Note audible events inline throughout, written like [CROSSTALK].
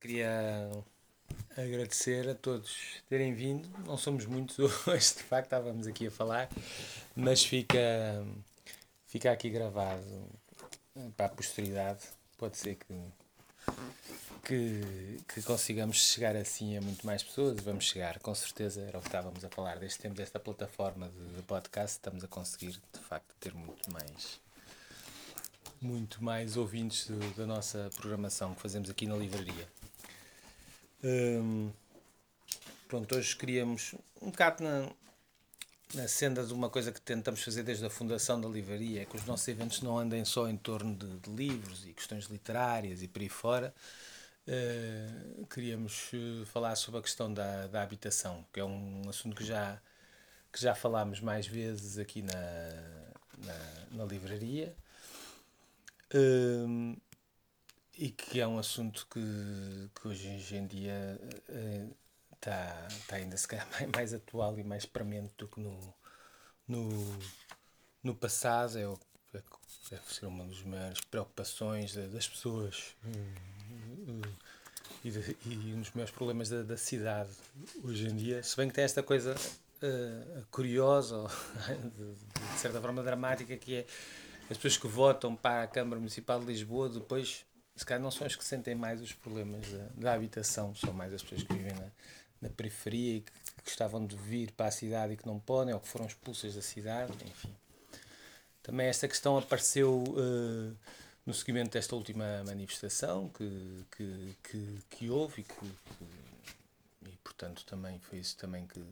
Queria agradecer a todos terem vindo. Não somos muitos [LAUGHS] hoje, de facto, estávamos aqui a falar, mas fica, fica aqui gravado para a posteridade. Pode ser que, que, que consigamos chegar assim a muito mais pessoas. Vamos chegar, com certeza, era o que estávamos a falar. Desde tempo desta plataforma de, podcast, estamos a conseguir, de facto, ter muito mais muito mais ouvintes da nossa programação que fazemos aqui na livraria. Hum, pronto, hoje queríamos um bocado na, na senda de uma coisa que tentamos fazer desde a fundação da livraria, é que os nossos eventos não andem só em torno de, de livros e questões literárias e por aí fora. Uh, queríamos uh, falar sobre a questão da, da habitação, que é um assunto que já, que já falámos mais vezes aqui na, na, na livraria. Uh, e que é um assunto que, que hoje em dia está uh, tá ainda se calhar [LAUGHS] mais, atual e mais premente do que no, no, no passado. É, é, deve ser uma das maiores preocupações das pessoas uh, e, de, e um dos maiores problemas da, da cidade hoje em dia. Se bem que tem esta coisa uh, curiosa, [LAUGHS] de, de certa forma dramática, que é as pessoas que votam para a Câmara Municipal de Lisboa depois se calhar não são as que sentem mais os problemas da, da habitação, são mais as pessoas que vivem na, na periferia e que, que, gostavam de vir para a cidade e que não podem, ou que foram expulsas da cidade, enfim. Também esta questão apareceu uh, no seguimento desta última manifestação que, que, que, que houve e que, que, e portanto também foi isso também que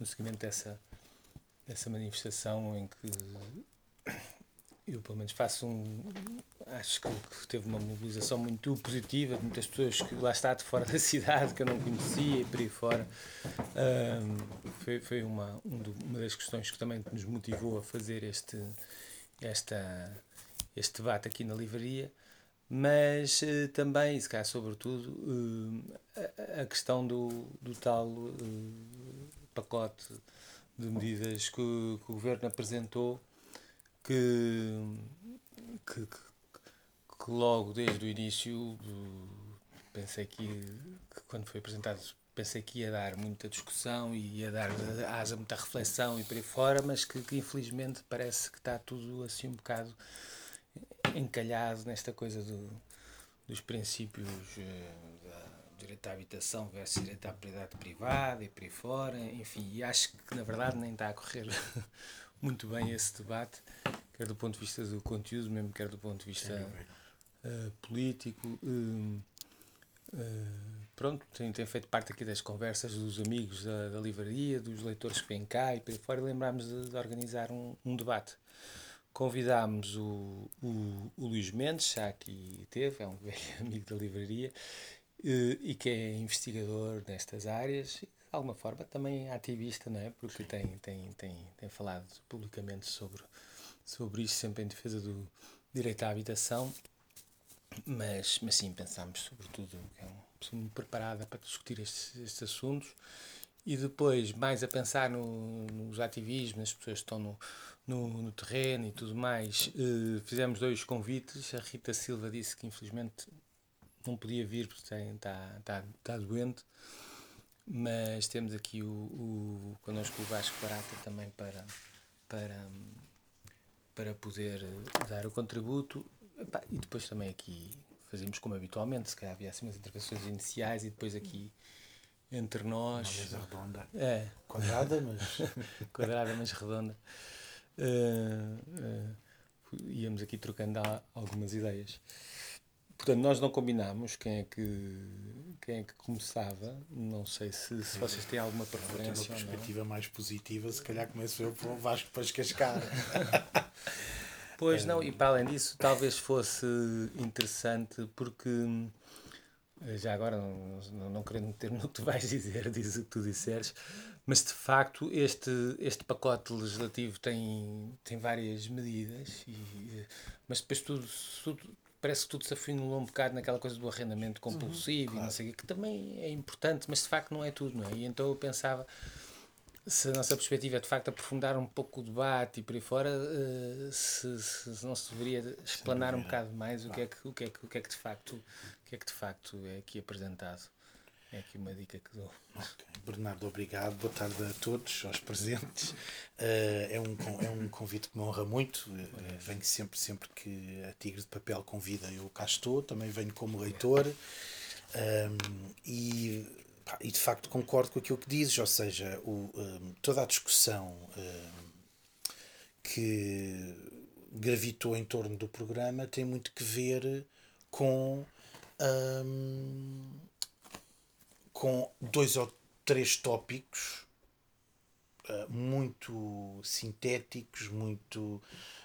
no seguimento dessa, dessa manifestação em que eu pelo menos faço um. Acho que teve uma mobilização muito positiva muitas pessoas que lá está de fora da [LAUGHS] cidade, que eu não conhecia e por aí fora. Um, foi foi uma, uma das questões que também nos motivou a fazer este, esta, este debate aqui na livraria. Mas uh, também, se calhar, sobretudo, uh, a, questão do, do tal uh, pacote de medidas que, que o governo apresentou que, que, que logo desde o início pensei que, que, quando foi apresentado pensei que ia dar muita discussão e ia dar asa muita reflexão e por aí fora, mas que, que infelizmente parece que está tudo assim um bocado encalhado nesta coisa do, dos princípios eh, da direito à habitação versus direito à propriedade privada e por aí fora, enfim, e acho que na verdade nem está a correr [LAUGHS] muito bem esse debate, quer do ponto de vista do conteúdo, mesmo quer do ponto de vista uh, político. Uh, uh, pronto, tem, tem feito parte aqui das conversas dos amigos da, da livraria, dos leitores que vêm cá e por aí fora, lembrámos de, de, organizar um, um debate. Convidámos o, o, o Luís Mendes, já aqui teve, é um [LAUGHS] velho amigo da livraria, e que é investigador nestas áreas de alguma forma também ativista, não é? Porque tem, tem, tem, tem falado publicamente sobre, sobre isso, sempre em defesa do direito à habitação. Mas, mas sim, pensámos sobretudo que é uma pessoa muito preparada para discutir estes, estes assuntos e depois mais a pensar no, nos ativismos, nas pessoas que estão no, no, no terreno e tudo mais. Uh, fizemos dois convites. A Rita Silva disse que infelizmente não podia vir porque está, está, está doente mas temos aqui o, o connosco o Vasco Barata também para, para, para poder dar o contributo e depois também aqui fazemos como habitualmente, se calhar havia assim umas intervenções iniciais e depois aqui entre nós. Uma mesa redonda. É. Quadrada, mas. [LAUGHS] Quadrada, mas redonda. Uh, uh, íamos aqui trocando algumas ideias. Portanto, nós não combinámos quem é que, quem é que começava. Não sei se, se vocês têm alguma preferência. Uma perspectiva mais positiva, se calhar começo eu um Vasco para escascar. [LAUGHS] pois é. não, e para além disso, talvez fosse interessante porque. Já agora, não, não, não querendo meter no que tu vais dizer, [LAUGHS] diz o que tu disseres, mas de facto este, este pacote legislativo tem, tem várias medidas, e, mas depois tudo, tudo, parece que tudo se afunilou um bocado naquela coisa do arrendamento compulsivo uhum, claro. e não sei o que também é importante, mas de facto não é tudo, não é? E então eu pensava, se a nossa perspectiva é de facto aprofundar um pouco o debate e por aí fora, uh, se, se, não se deveria explanar um bocado mais o que, é que, o, que é que, o que é que de facto o que é que de facto é aqui apresentado. É aqui uma dica que dou. Okay. Bernardo, obrigado. Boa tarde a todos, aos presentes. Uh, é, um, é um convite que me honra muito. Uh, venho sempre, sempre que a Tigre de Papel convida, eu cá estou. Também venho como leitor. Um, e e de facto concordo com aquilo que dizes, ou seja, o, um, toda a discussão um, que gravitou em torno do programa tem muito que ver com, com dois ou três tópicos uh, muito sintéticos, muito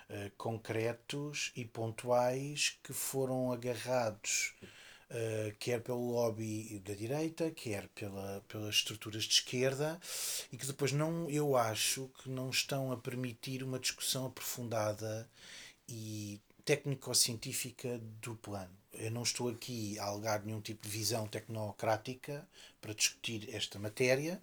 uh, concretos e pontuais que foram agarrados uh, quer pelo lobby da direita, quer pela, pelas estruturas de esquerda, e que depois não, eu acho que não estão a permitir uma discussão aprofundada e técnico-científica do plano. Eu não estou aqui a alegar nenhum tipo de visão tecnocrática para discutir esta matéria,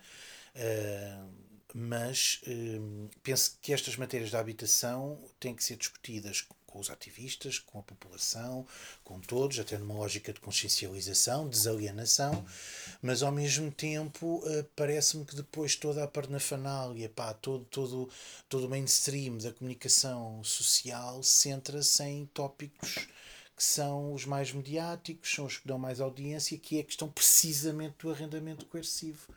uh, mas uh, penso que estas matérias da habitação têm que ser discutidas com os ativistas, com a população, com todos, até numa lógica de consciencialização, desalienação, mas ao mesmo tempo uh, parece-me que depois toda a parnafanália, pá, todo, todo, todo o mainstream da comunicação social centra-se em tópicos que são os mais mediáticos, são os que dão mais audiência, que é a questão precisamente do arrendamento coercivo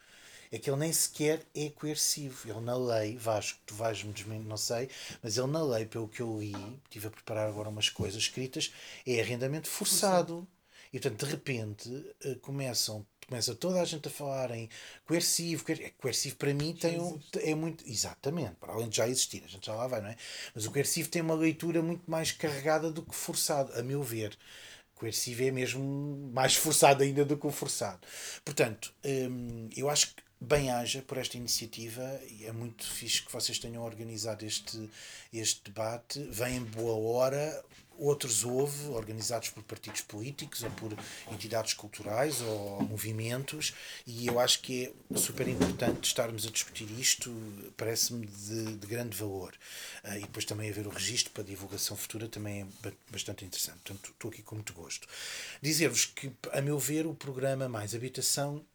é que ele nem sequer é coercivo. Ele na lei, Vasco, tu vais-me desmentir, não sei, mas ele na lei, pelo que eu li, estive a preparar agora umas coisas escritas, é arrendamento forçado. E portanto, de repente, eh, começam começa toda a gente a falar em coercivo. Coercivo para mim tem um, é muito. Exatamente, para além de já existir, a gente já lá vai, não é? Mas o coercivo tem uma leitura muito mais carregada do que forçado, a meu ver. Coercivo é mesmo mais forçado ainda do que o forçado. Portanto, hum, eu acho que bem-haja por esta iniciativa e é muito fixe que vocês tenham organizado este, este debate. Vem em boa hora, outros houve, organizados por partidos políticos ou por entidades culturais ou movimentos, e eu acho que é super importante estarmos a discutir isto, parece-me de, de, grande valor. Uh, e depois também haver o registro para divulgação futura também é bastante interessante. Portanto, estou aqui com muito gosto. Dizer-vos que, a meu ver, o programa Mais Habitação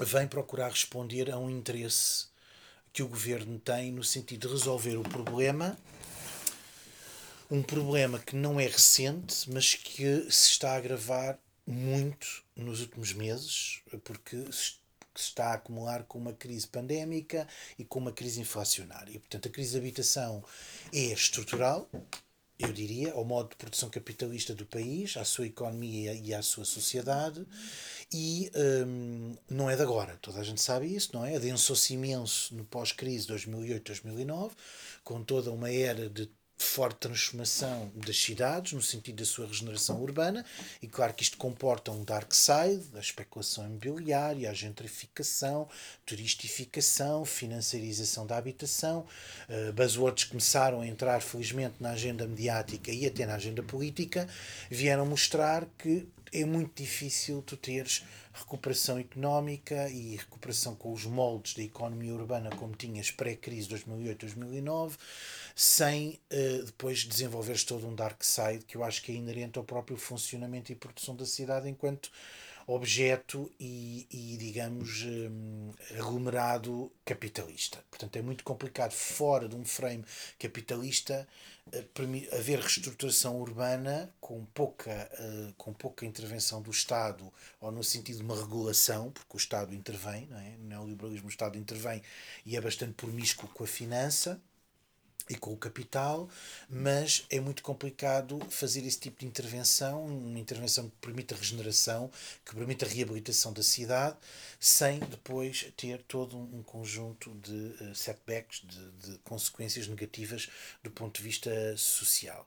vem procurar responder a um interesse que o governo tem no sentido de resolver o problema, um problema que não é recente, mas que se está a agravar muito nos últimos meses, porque se está a acumular com uma crise pandémica e com uma crise inflacionária. Portanto, a crise de habitação é estrutural, eu diria, ao modo de produção capitalista do país, à sua economia e à sua sociedade, e um, não é de agora, toda a gente sabe isso, não é? Adensou-se imenso no pós-crise 2008-2009, com toda uma era de forte transformação das cidades, no sentido da sua regeneração urbana, e claro que isto comporta um dark side, a especulação imobiliária, a gentrificação, turistificação, financiarização da habitação, uh, buzzwords começaram a entrar felizmente na agenda mediática e até na agenda política, vieram mostrar que é muito difícil tu teres recuperação económica e recuperação com os moldes da economia urbana como tinhas pré-crise 2008-2009 sem uh, depois desenvolveres todo um dark side que eu acho que é inerente ao próprio funcionamento e produção da cidade enquanto objeto e, e digamos, um, aglomerado capitalista. Portanto, é muito complicado, fora de um frame capitalista, haver reestruturação urbana com pouca, uh, com pouca intervenção do Estado, ou no sentido de uma regulação, porque o Estado intervém, não é? no neoliberalismo o Estado intervém e é bastante promíscuo com a finança e com o capital, mas é muito complicado fazer esse tipo de intervenção, uma intervenção que permita regeneração, que permita a reabilitação da cidade, sem depois ter todo um conjunto de uh, setbacks, de, de, consequências negativas do ponto de vista social.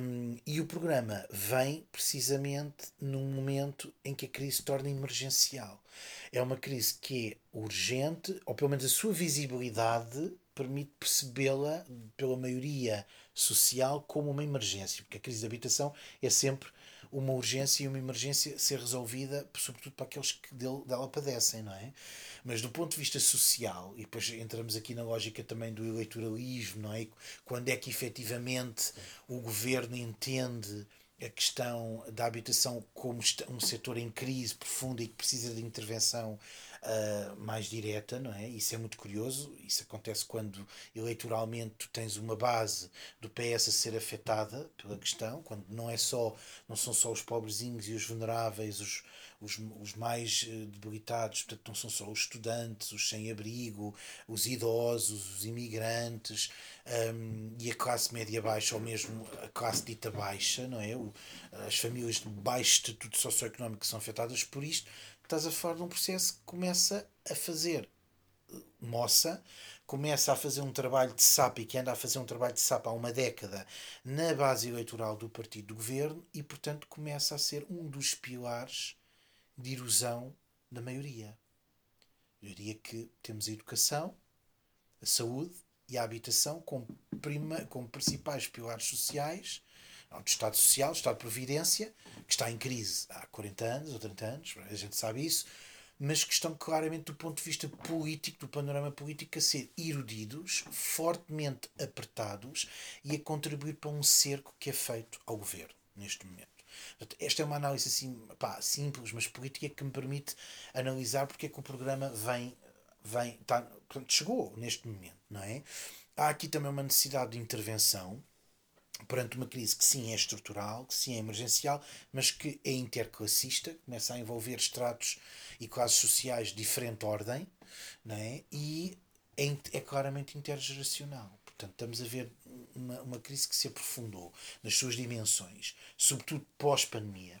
Um, e o programa vem precisamente num momento em que a crise se torna emergencial. É uma crise que é urgente, ou pelo menos a sua visibilidade permite percebê-la pela maioria social como uma emergência, porque a crise de habitação é sempre uma urgência e uma emergência ser resolvida, sobretudo para aqueles que dele, dela padecem, não é? Mas do ponto de vista social, e depois entramos aqui na lógica também do eleitoralismo, não é? Quando é que efetivamente o governo entende a questão da habitação como um setor em crise profunda e que precisa de intervenção uh, mais direta, não é? Isso é muito curioso. Isso acontece quando eleitoralmente tu tens uma base do PS a ser afetada pela questão, quando não é só não são só os pobrezinhos e os vulneráveis, os, os, os mais eh, debilitados, portanto, não são só os estudantes, os sem-abrigo, os idosos, os imigrantes um, e a classe média baixa, ou mesmo a classe dita baixa, não é? O, as famílias de baixo estatuto socioeconómico são afetadas por isto, estás a falar de um processo que começa a fazer moça, começa a fazer um trabalho de SAP e que anda a fazer um trabalho de SAP há uma década na base eleitoral do partido do governo e, portanto, começa a ser um dos pilares de erosão da maioria. Eu diria que temos a educação, a saúde e a habitação como, prima, como principais pilares sociais do Estado Social, do Estado de Providência, que está em crise há 40 anos ou 30 anos, a gente sabe isso, mas que estão claramente do ponto de vista político, do panorama político, a ser erudidos, fortemente apertados e a contribuir para um cerco que é feito ao governo neste momento. Esta é uma análise assim, pá, simples, mas política que me permite analisar porque é que o programa vem, vem tá, chegou neste momento, não é? Há aqui também uma necessidade de intervenção perante uma crise que sim é estrutural, que sim é emergencial, mas que é interclassista, começa a envolver estratos e classes sociais de diferente ordem, não é? e é, é claramente intergeracional. Portanto, estamos a ver uma, uma crise que se aprofundou nas suas dimensões, sobretudo pós-pandemia.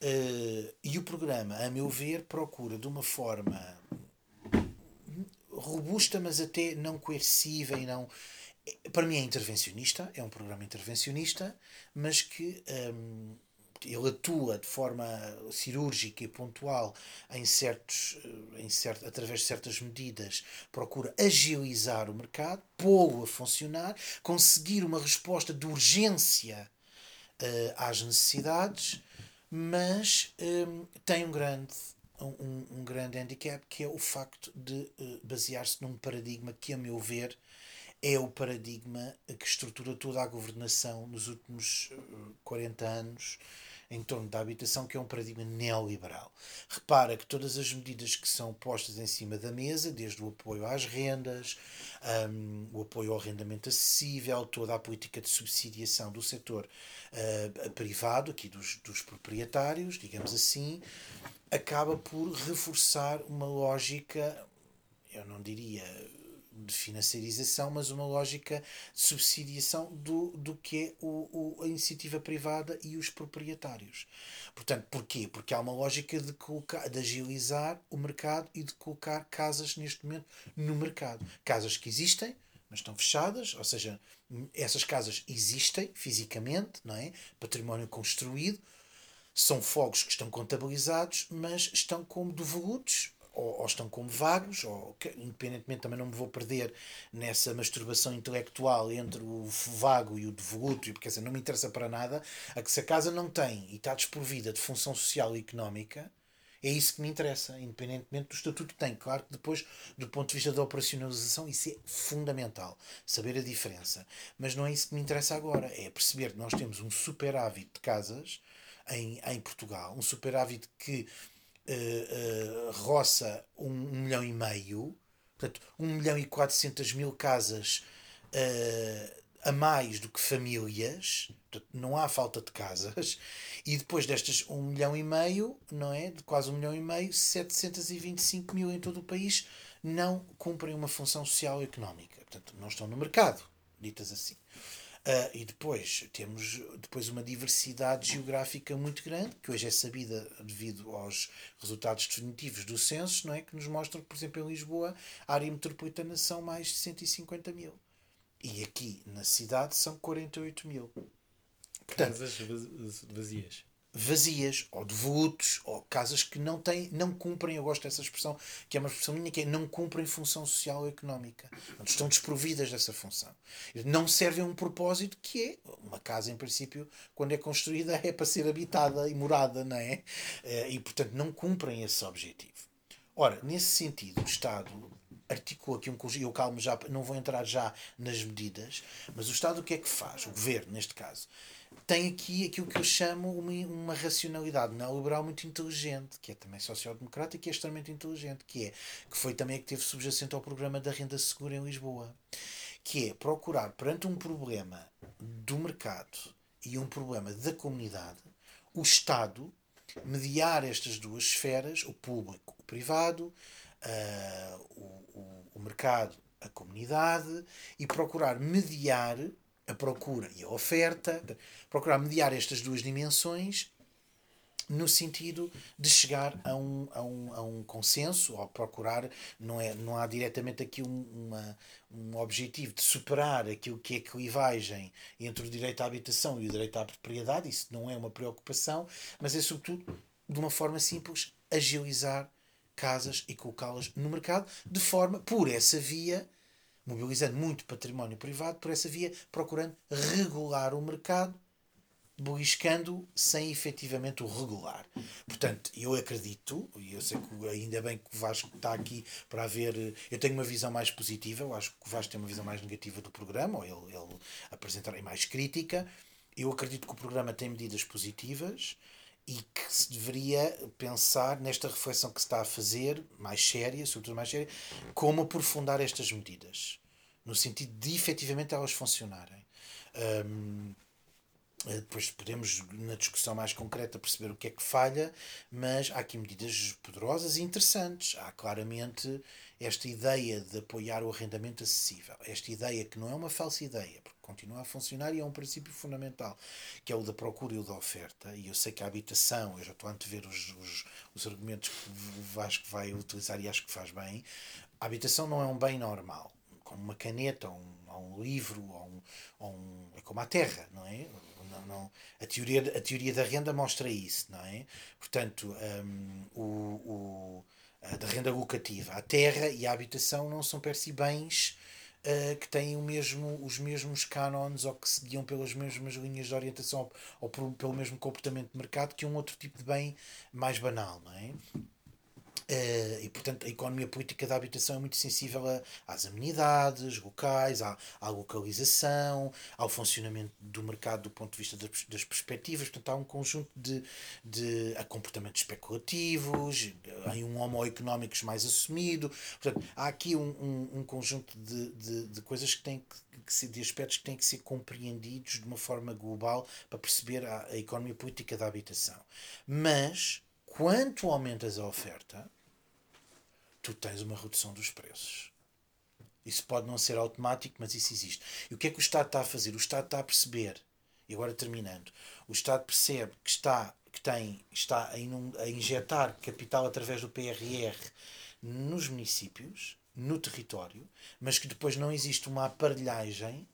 Uh, e o programa, a meu ver, procura de uma forma robusta, mas até não coerciva e não. Para mim é intervencionista, é um programa intervencionista, mas que um, ele atua de forma cirúrgica e pontual em certos, eh, em certo, através de certas medidas, procura agilizar o mercado, pô-lo a funcionar, conseguir uma resposta de urgência uh, às necessidades, mas um, tem um grande, um, um grande handicap que é o facto de uh, basear-se num paradigma que, a meu ver, é o paradigma que estrutura toda a governação nos últimos 40 anos em torno da habitação, que é um paradigma neoliberal. Repara que todas as medidas que são postas em cima da mesa, desde o apoio às rendas, um, o apoio ao arrendamento acessível, toda a política de subsidiação do setor uh, privado, aqui dos, dos proprietários, digamos assim, acaba por reforçar uma lógica, eu não diria de financiarização, mas uma lógica de subsidiação do, do que é o, o, a iniciativa privada e os proprietários. Portanto, porquê? Porque há uma lógica de, colocar, de agilizar o mercado e de colocar casas neste momento no mercado. Casas que existem, mas estão fechadas, ou seja, essas casas existem fisicamente, não é? Património construído, são fogos que estão contabilizados, mas estão como devolutos ou, ou, estão como vagos, ou independentemente também não me vou perder nessa masturbação intelectual entre o vago e o devoluto, porque dizer, não me interessa para nada, a que se a casa não tem e está desprovida de função social e económica, é isso que me interessa, independentemente do estatuto que tem. Claro que depois, do ponto de vista da operacionalização, isso é fundamental, saber a diferença. Mas não é isso que me interessa agora, é perceber que nós temos um superávit de casas em, em Portugal, um superávit que uh, uh, roça um, um, milhão e meio, portanto, um milhão e quatrocentas mil casas uh, a mais do que famílias, portanto, não há falta de casas, e depois destas um milhão e meio, não é? De quase um milhão e meio, 725 mil em todo o país não cumprem uma função social e económica. Portanto, não estão no mercado, ditas assim. Uh, e depois temos depois uma diversidade geográfica muito grande, que hoje é sabida devido aos resultados definitivos do censo, não é? que nos mostram que, por exemplo, em Lisboa, a área metropolitana são mais de 150 mil. E aqui na cidade são 48 mil. Casas vazias. Vazias ou devolutos ou casas que não têm, não cumprem, eu gosto dessa expressão, que é uma expressão minha, que é não cumprem função social ou económica. Estão desprovidas dessa função. Não servem a um propósito que é uma casa, em princípio, quando é construída, é para ser habitada e morada, não é? Eh, e, portanto, não cumprem esse objetivo. Ora, nesse sentido, o Estado articula aqui um conjunto, eu calmo já, não vou entrar já nas medidas, mas o Estado o que é que faz? O Governo, neste caso, tem aqui aquilo que eu chamo uma, uma racionalidade neoliberal muito inteligente, que é também social-democrática e é extremamente inteligente, que é que foi também a que teve subjacente ao programa da renda segura em Lisboa, que é procurar perante um problema do mercado e um problema da comunidade, o Estado mediar estas duas esferas, o público, o privado, uh, o, o, o mercado, a comunidade, e procurar mediar a procura e a oferta, procurar mediar estas duas dimensões no sentido de chegar a um, a um, a um consenso, ou procurar, não, é, não há diretamente aqui um, uma, um objetivo de superar aquilo que é clivagem entre o direito à habitação e o direito à propriedade, isso não é uma preocupação, mas é sobretudo, de uma forma simples, agilizar casas e colocá-las no mercado, de forma, por essa via, mobilizando muito património privado por essa via, procurando regular o mercado, beliscando sem efetivamente o regular. Portanto, eu acredito, e eu sei que ainda bem que o Vasco está aqui para ver. Eu tenho uma visão mais positiva, eu acho que o Vasco tem uma visão mais negativa do programa, ou ele, ele apresentará mais crítica. Eu acredito que o programa tem medidas positivas e que se deveria pensar nesta reflexão que se está a fazer, mais séria, sobretudo mais séria, como aprofundar estas medidas, no sentido de efetivamente elas funcionarem. Um, depois podemos, na discussão mais concreta, perceber o que é que falha, mas há aqui medidas poderosas e interessantes. Há claramente esta ideia de apoiar o arrendamento acessível, esta ideia que não é uma falsa ideia, porque continua a funcionar e é um princípio fundamental, que é o da procura e o da oferta. E eu sei que a habitação, eu já estou a antever os, os, os argumentos que Vasco vai utilizar e acho que faz bem. A habitação não é um bem normal, como uma caneta, ou um, ou um livro, ou um, ou um, é como a terra, não é? Não, não, a, teoria, a teoria da renda mostra isso, não é? Portanto, um, o, o, a da renda locativa, a terra e a habitação não são per si bens uh, que têm o mesmo, os mesmos cânones ou que seguiam pelas mesmas linhas de orientação ou, ou por, pelo mesmo comportamento de mercado que um outro tipo de bem mais banal, não é? Uh, e, portanto, a economia política da habitação é muito sensível a, às amenidades locais, à, à localização, ao funcionamento do mercado do ponto de vista das, das perspectivas. Portanto, há um conjunto de, de a comportamentos especulativos, em um homo económicos mais assumido. Portanto, há aqui um, um, um conjunto de, de, de coisas que têm que, que de aspectos que têm que ser compreendidos de uma forma global para perceber a, a economia política da habitação. Mas, quanto aumentas a oferta, tu tens uma redução dos preços. Isso pode não ser automático, mas isso existe. E o que é que o Estado está a fazer? O Estado está a perceber, e agora terminando, o Estado percebe que está, que tem, está a, a injetar capital através do PRR nos municípios, no território, mas que depois não existe uma aparelhagem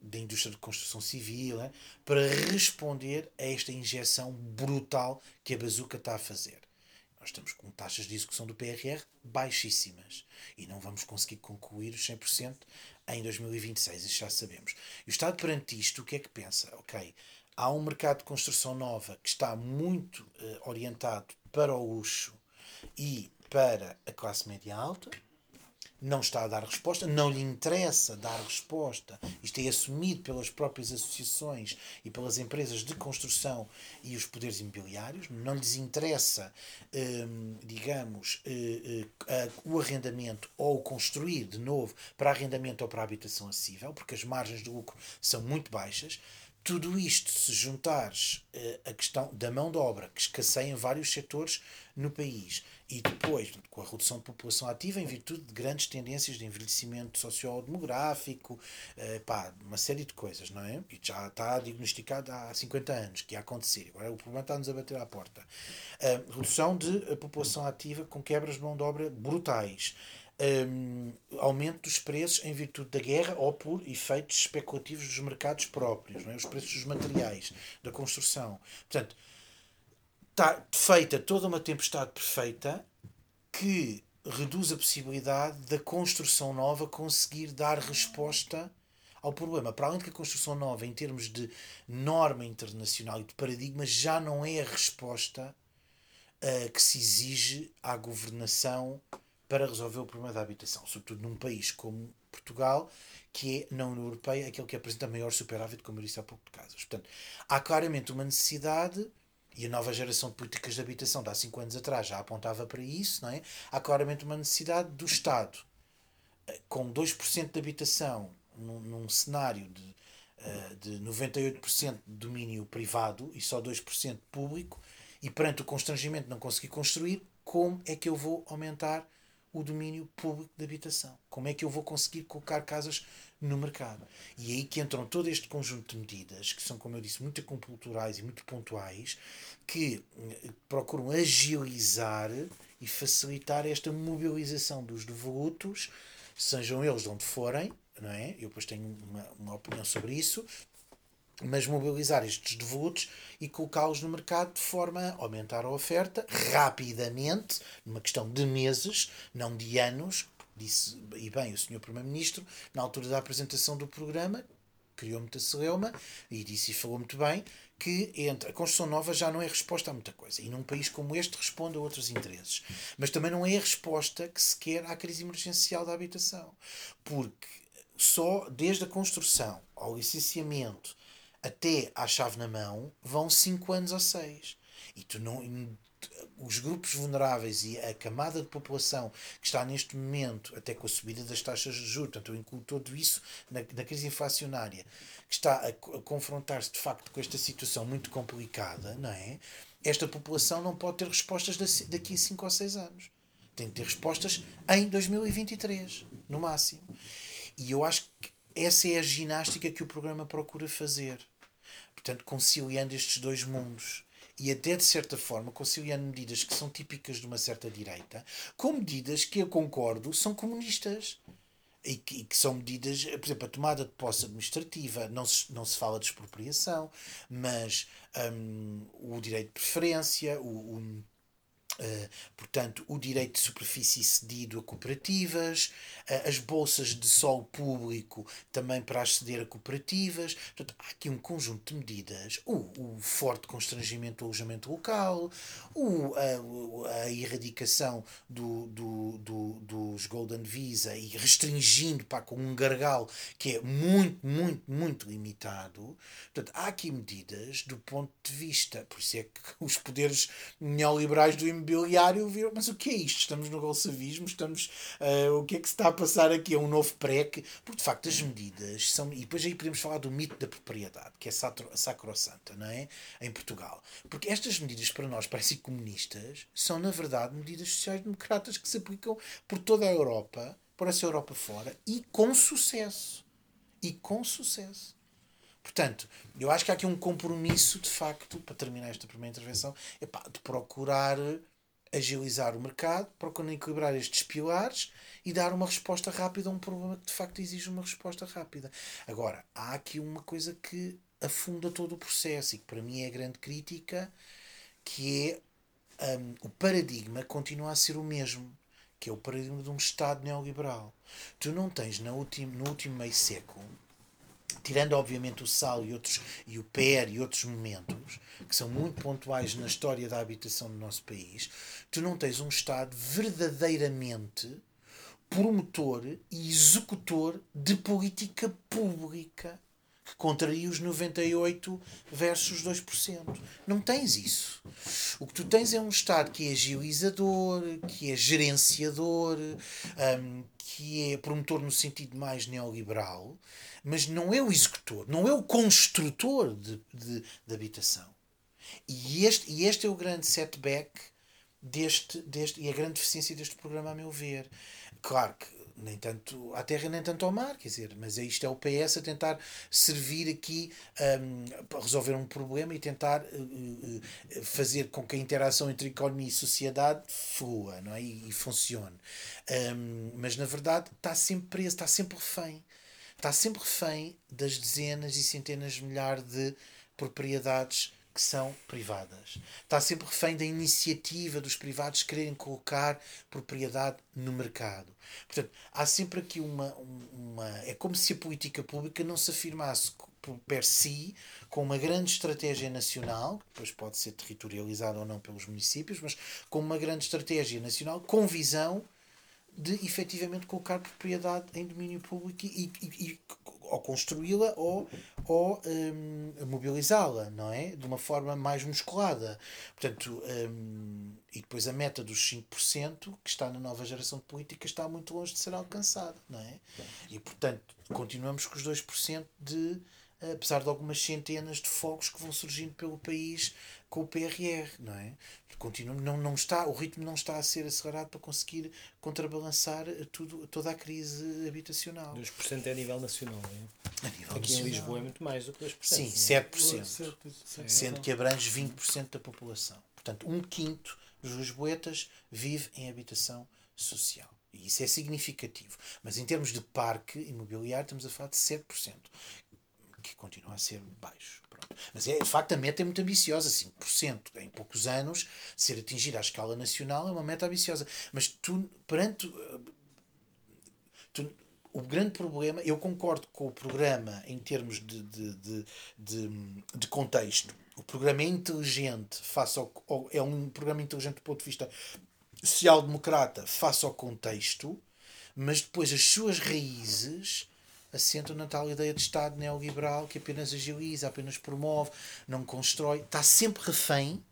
da indústria de construção civil né, para responder a esta injeção brutal que a bazuca está a fazer. Nós estamos com taxas de execução do PRR baixíssimas e não vamos conseguir concluir os 100% em 2026, isso já sabemos. E o Estado perante isto, o que é que pensa? Ok, há um mercado de construção nova que está muito uh, orientado para o luxo e para a classe média alta, não está a dar resposta, não lhe interessa dar resposta. Isto é assumido pelas próprias associações e pelas empresas de construção e os poderes imobiliários. Não lhes interessa, hum, digamos, eh, eh, o arrendamento ou construir de novo para arrendamento ou para habitação acessível, porque as margens de lucro são muito baixas. Tudo isto, se juntares uh, a questão da mão de obra, que escasseia em vários setores no país, e depois, com a redução de população ativa, em virtude de grandes tendências de envelhecimento sociodemográfico, uh, pá, uma série de coisas, não é? E já está diagnosticado há 50 anos que ia acontecer. Agora o problema está-nos a bater à porta. Uh, redução de população ativa com quebras de mão de obra brutais um, aumento dos preços em virtude da guerra ou por efeitos especulativos dos mercados próprios, não é? os preços dos materiais, da construção. Portanto, está feita toda uma tempestade perfeita que reduz a possibilidade da construção nova conseguir dar resposta ao problema. Para além de que a construção nova, em termos de norma internacional e de paradigma, já não é a resposta uh, que se exige à governação para resolver o problema da habitação, sobretudo num país como Portugal, que é, na União Europeia, aquele que apresenta maior superávit, como eu disse há pouco, de casas. Portanto, há claramente uma necessidade, e a nova geração de políticas de habitação de há 5 anos atrás já apontava para isso, não é? há claramente uma necessidade do Estado, eh, com 2% de habitação num, num cenário de, eh, de 98% de domínio privado e só 2% público, e perante o constrangimento de não conseguir construir, como é que eu vou aumentar o domínio público de habitação. Como é que eu vou conseguir colocar casas no mercado? E é aí que entram todo este conjunto de medidas, que são, como eu disse, muito culturais e muito pontuais, que eh, procuram agilizar e facilitar esta mobilização dos devolutos, sejam eles de onde forem, não é? Eu depois tenho uma, uma opinião sobre isso, mas mobilizar estes devolutos e colocá-los no mercado de forma a aumentar a oferta rapidamente, numa questão de meses, não de anos, disse e bem o Sr. Primeiro-Ministro, na altura da apresentação do programa, criou muita celeuma e disse e falou muito bem que entre a construção nova já não é resposta a muita coisa. E num país como este responde a outros interesses. Mas também não é a resposta que se quer à crise emergencial da habitação. Porque só desde a construção ao licenciamento até à chave na mão vão 5 anos ou 6. E tu não, os grupos vulneráveis e a camada de população que está neste momento, até com a subida das taxas de juros, portanto, eu incluo tudo isso na, na crise inflacionária, que está a, a confrontar-se de facto com esta situação muito complicada, não é? Esta população não pode ter respostas daqui a 5 ou 6 anos. Tem que ter respostas em 2023, no máximo. E eu acho que essa é a ginástica que o programa procura fazer. Portanto, conciliando estes dois mundos e até de certa forma conciliando medidas que são típicas de uma certa direita com medidas que eu concordo são comunistas. E que, e que, são medidas, por exemplo, a tomada de posse administrativa, não se, não se fala de expropriação, mas um, o direito de preferência, o, o portanto, o direito de superfície cedido a cooperativas, uh, as bolsas de solo público também para aceder a cooperativas. Portanto, há aqui um conjunto de medidas. O, o forte constrangimento do alojamento local, o, a, a erradicação do, do, do, dos Golden Visa e restringindo pá, com um gargalo que é muito, muito, muito limitado. Portanto, há aqui medidas do ponto de vista, por isso é que os poderes neoliberais do imobiliário viram, mas o que é isto? Estamos no golsavismo, estamos, uh, o que é que se está a passar aqui? É um novo PREC? Porque, de facto, as medidas são... E depois aí podemos falar do mito da propriedade, que é sacrossanta, não é? Em Portugal. Porque estas medidas, para nós, parecem comunistas, são, na verdade, medidas sociais-democratas que se aplicam por toda a Europa, por essa Europa fora, e com sucesso. E com sucesso. Portanto, eu acho que há aqui um compromisso, de facto, para terminar esta primeira intervenção, é pá, de procurar agilizar o mercado, procurando equilibrar estes pilares e dar uma resposta rápida a um problema que de facto exige uma resposta rápida. Agora, há aqui uma coisa que afunda todo o processo e que para mim é a grande crítica, que é um, o paradigma continua a ser o mesmo, que é o paradigma de um Estado neoliberal. Tu não tens no último, no último meio século tirando obviamente o Sal e, outros, e o PER e outros momentos, que são muito pontuais na história da habitação do nosso país, tu não tens um Estado verdadeiramente promotor e executor de política pública que contraria os 98 versus 2%. Não tens isso. O que tu tens é um Estado que é agilizador, que é gerenciador, um, que é promotor no sentido mais neoliberal, mas não é o executor, não é o construtor de, de, de habitação. E este, e este é o grande setback deste, deste, e a grande deficiência deste programa, a meu ver. Claro que nem tanto à terra nem tanto ao mar, quer dizer, mas é isto é o PS a tentar servir aqui um, para resolver um problema e tentar uh, uh, fazer com que a interação entre economia e sociedade flua não é? e, e funcione. Um, mas na verdade está sempre preso, está sempre refém. Está sempre refém das dezenas e centenas de milhares de propriedades que são privadas. Está sempre refém da iniciativa dos privados quererem colocar propriedade no mercado. Portanto, há sempre aqui uma, uma. É como se a política pública não se afirmasse per si com uma grande estratégia nacional, que depois pode ser territorializada ou não pelos municípios, mas com uma grande estratégia nacional com visão de efetivamente colocar propriedade em domínio público e, e, e ou construí-la ou, ou um, mobilizá-la, não é? De uma forma mais musculada. Portanto, um, e depois a meta dos 5% que está na nova geração de política está muito longe de ser alcançada, não é? E, portanto, continuamos com os 2% de apesar de algumas centenas de fogos que vão surgindo pelo país com o PRR, não é? Continua, não, não está, o ritmo não está a ser acelerado para conseguir contrabalançar tudo, toda a crise habitacional. 2% é a nível nacional, não é? A nível Aqui nacional. em Lisboa é muito mais do que 2%. Sim, não é? 7%. Sendo que abrange 20% da população. Portanto, um quinto dos lisboetas vive em habitação social. E isso é significativo. Mas em termos de parque imobiliário, estamos a falar de 7%, que continua a ser baixo. Mas é, de facto a meta é muito ambiciosa, 5% em poucos anos, ser atingida à escala nacional é uma meta ambiciosa. Mas tu, perante. uh, Tu, o grande problema, eu concordo com o programa em termos de, de, de, de, de contexto. O programa é inteligente, face ao- é um programa inteligente do ponto de vista social-democrata, face ao contexto, mas depois as suas raízes assentam na tal ideia de Estado neoliberal que apenas agiliza, apenas promove, não constrói, está sempre refém.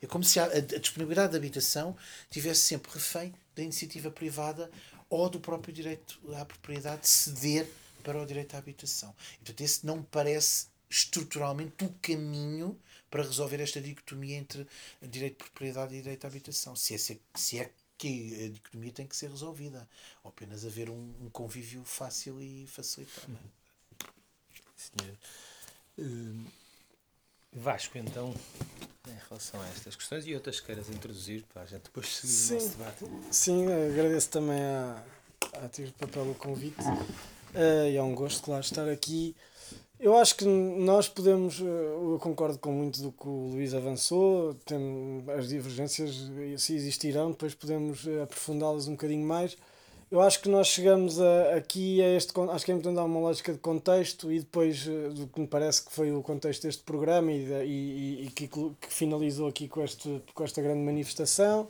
É como se a, a disponibilidade de habitação tivesse sempre refém da iniciativa privada ou do próprio direito à propriedade ceder para o direito à habitação. E, portanto, esse não me parece estruturalmente o caminho para resolver esta dicotomia entre direito de propriedade e direito à habitação. Se é, se é, é que a dicotomia tem que ser resolvida. Ou apenas haver um, um convívio fácil e facilitado. Senhor. Hum, Vasco, então, em relação a estas questões e outras que queiras introduzir para a gente depois seguir Sim. o nosso debate. Sim, agradeço também à, à Tiro de Papel o convite. Eh, e é um gosto, claro, estar aqui. Eu acho que nós podemos, eh, eu concordo com muito do que o Luís avançou, tem, as divergências, eh, se existirão, depois podemos eh, aprofundá-las um bocadinho mais. Eu acho que nós chegamos a, aqui a este. Acho que é importante dar uma lógica de contexto e depois do que me parece que foi o contexto deste programa e, e, e- que, que finalizou aqui com, este, com esta grande manifestação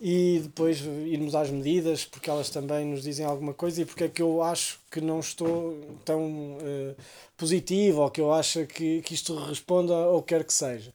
e depois irmos às medidas, porque elas também nos dizem alguma coisa e porque é que eu acho que não estou tão eh, positivo ou que eu acho que, que isto responda que quer que seja.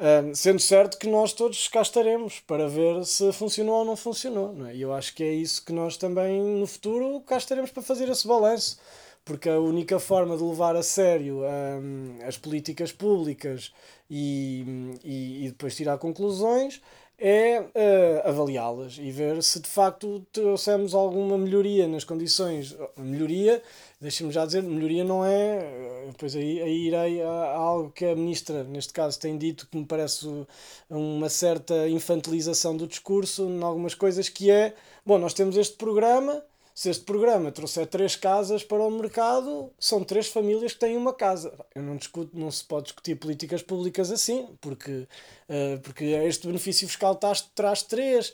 Ahm, sendo certo que nós todos cá estaremos para ver se funcionou ou não funcionou. Não é? E eu acho que é isso que nós também no futuro cá estaremos para fazer esse balanço. Porque a única forma de levar a sério ahm, as políticas públicas e, e, e depois tirar conclusões é eh, avaliá-las e ver se de facto trouxemos alguma melhoria nas condições. Melhoria, deixa-me já dizer, melhoria não é. eh, Depois aí, aí irei a, a algo que a ministra, neste caso, tem dito que me parece uma certa infantilização do discurso em algumas coisas, que é: bom, nós temos este programa. Se este programa trouxer três casas para o mercado, são três famílias que têm uma casa. Eu não discuto, não se pode discutir políticas públicas assim, porque, eh, porque este benefício fiscal traz, traz três,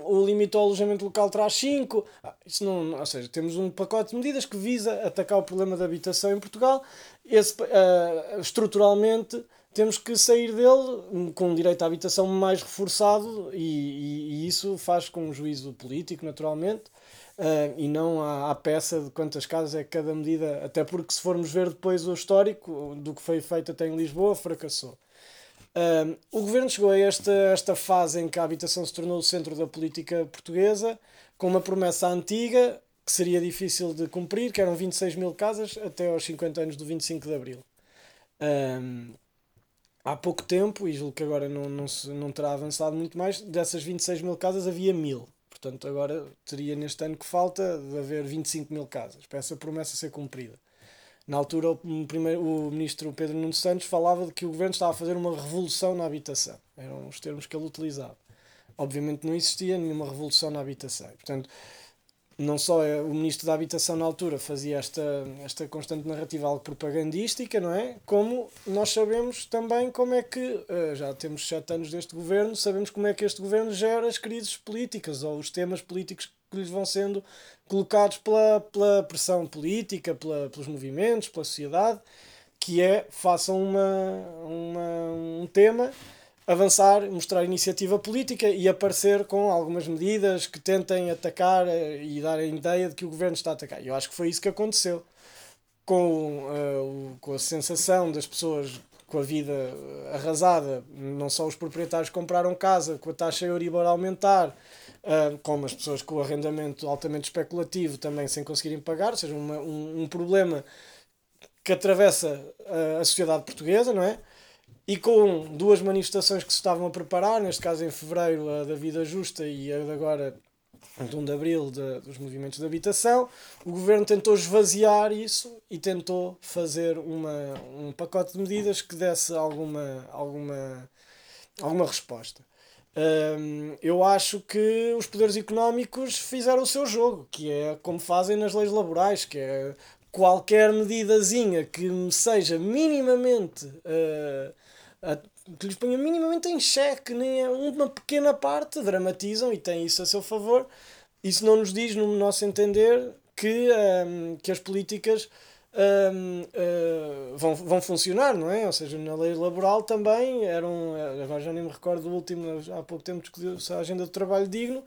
o limite ao alojamento local traz cinco. Ah, Isso não, ou seja, temos um pacote de medidas que visa atacar o problema da habitação em Portugal. Esse, eh, estruturalmente, temos que sair dele com um direito à habitação mais reforçado e, e- e isso faz com um juízo político, naturalmente. Uh, e não à, à peça de quantas casas é cada medida, até porque se formos ver depois o histórico do que foi feito até em Lisboa, fracassou. Um, o governo chegou a esta, esta fase em que a habitação se tornou o centro da política portuguesa, com uma promessa antiga que seria difícil de cumprir, que eram 26 mil casas até aos 50 anos do 25 de Abril. Um, há pouco tempo, e julgo que agora não, não, se, não terá avançado muito mais, dessas 26 mil casas havia mil. Portanto, agora teria neste ano que falta de haver 25 mil casas, para essa promessa ser cumprida. Na altura, o, primeiro, o ministro Pedro Nuno Santos falava de que o governo estava a fazer uma revolução na habitação. Eram os termos que ele utilizava. Obviamente não existia nenhuma revolução na habitação. Portanto, não só é o ministro da Habitação na altura fazia esta, esta constante narrativa algo propagandística, não é? Como nós sabemos também como é que, eh, já temos sete anos deste governo, sabemos como é que este governo gera as crises políticas ou os temas políticos que lhes vão sendo colocados pela, pela pressão política, pela, pelos movimentos, pela sociedade, que é façam uma, uma, um tema avançar, mostrar iniciativa política e aparecer com algumas medidas que tentem atacar eh, e dar a ideia de que o governo está a atacar. Eu acho que foi isso que aconteceu. Com, uh, com a sensação das pessoas com a vida arrasada, não só os proprietários compraram casa, com a taxa Euribor a aumentar, uh, como as pessoas com o arrendamento altamente especulativo também sem conseguirem pagar, ou seja, uma, um, um problema que atravessa a sociedade portuguesa, não é? E com duas manifestações que se estavam a preparar, neste caso em fevereiro, a da Vida Justa e a de agora, de 1 de abril, de, dos movimentos de habitação, o governo tentou esvaziar isso e tentou fazer uma, um pacote de medidas que desse alguma, alguma, alguma resposta. Eu acho que os poderes económicos fizeram o seu jogo, que é como fazem nas leis laborais, que é qualquer medidazinha que seja minimamente uh, que lhes ponha minimamente em xeque, nem uma pequena parte, dramatizam e têm isso a seu favor. Isso não nos diz, no nosso entender, que, um, que as políticas um, uh, hum, vão, vão funcionar, não é? Ou seja, na lei laboral também eram, agora já nem me recordo do último, há pouco tempo discutiu-se a agenda do trabalho digno,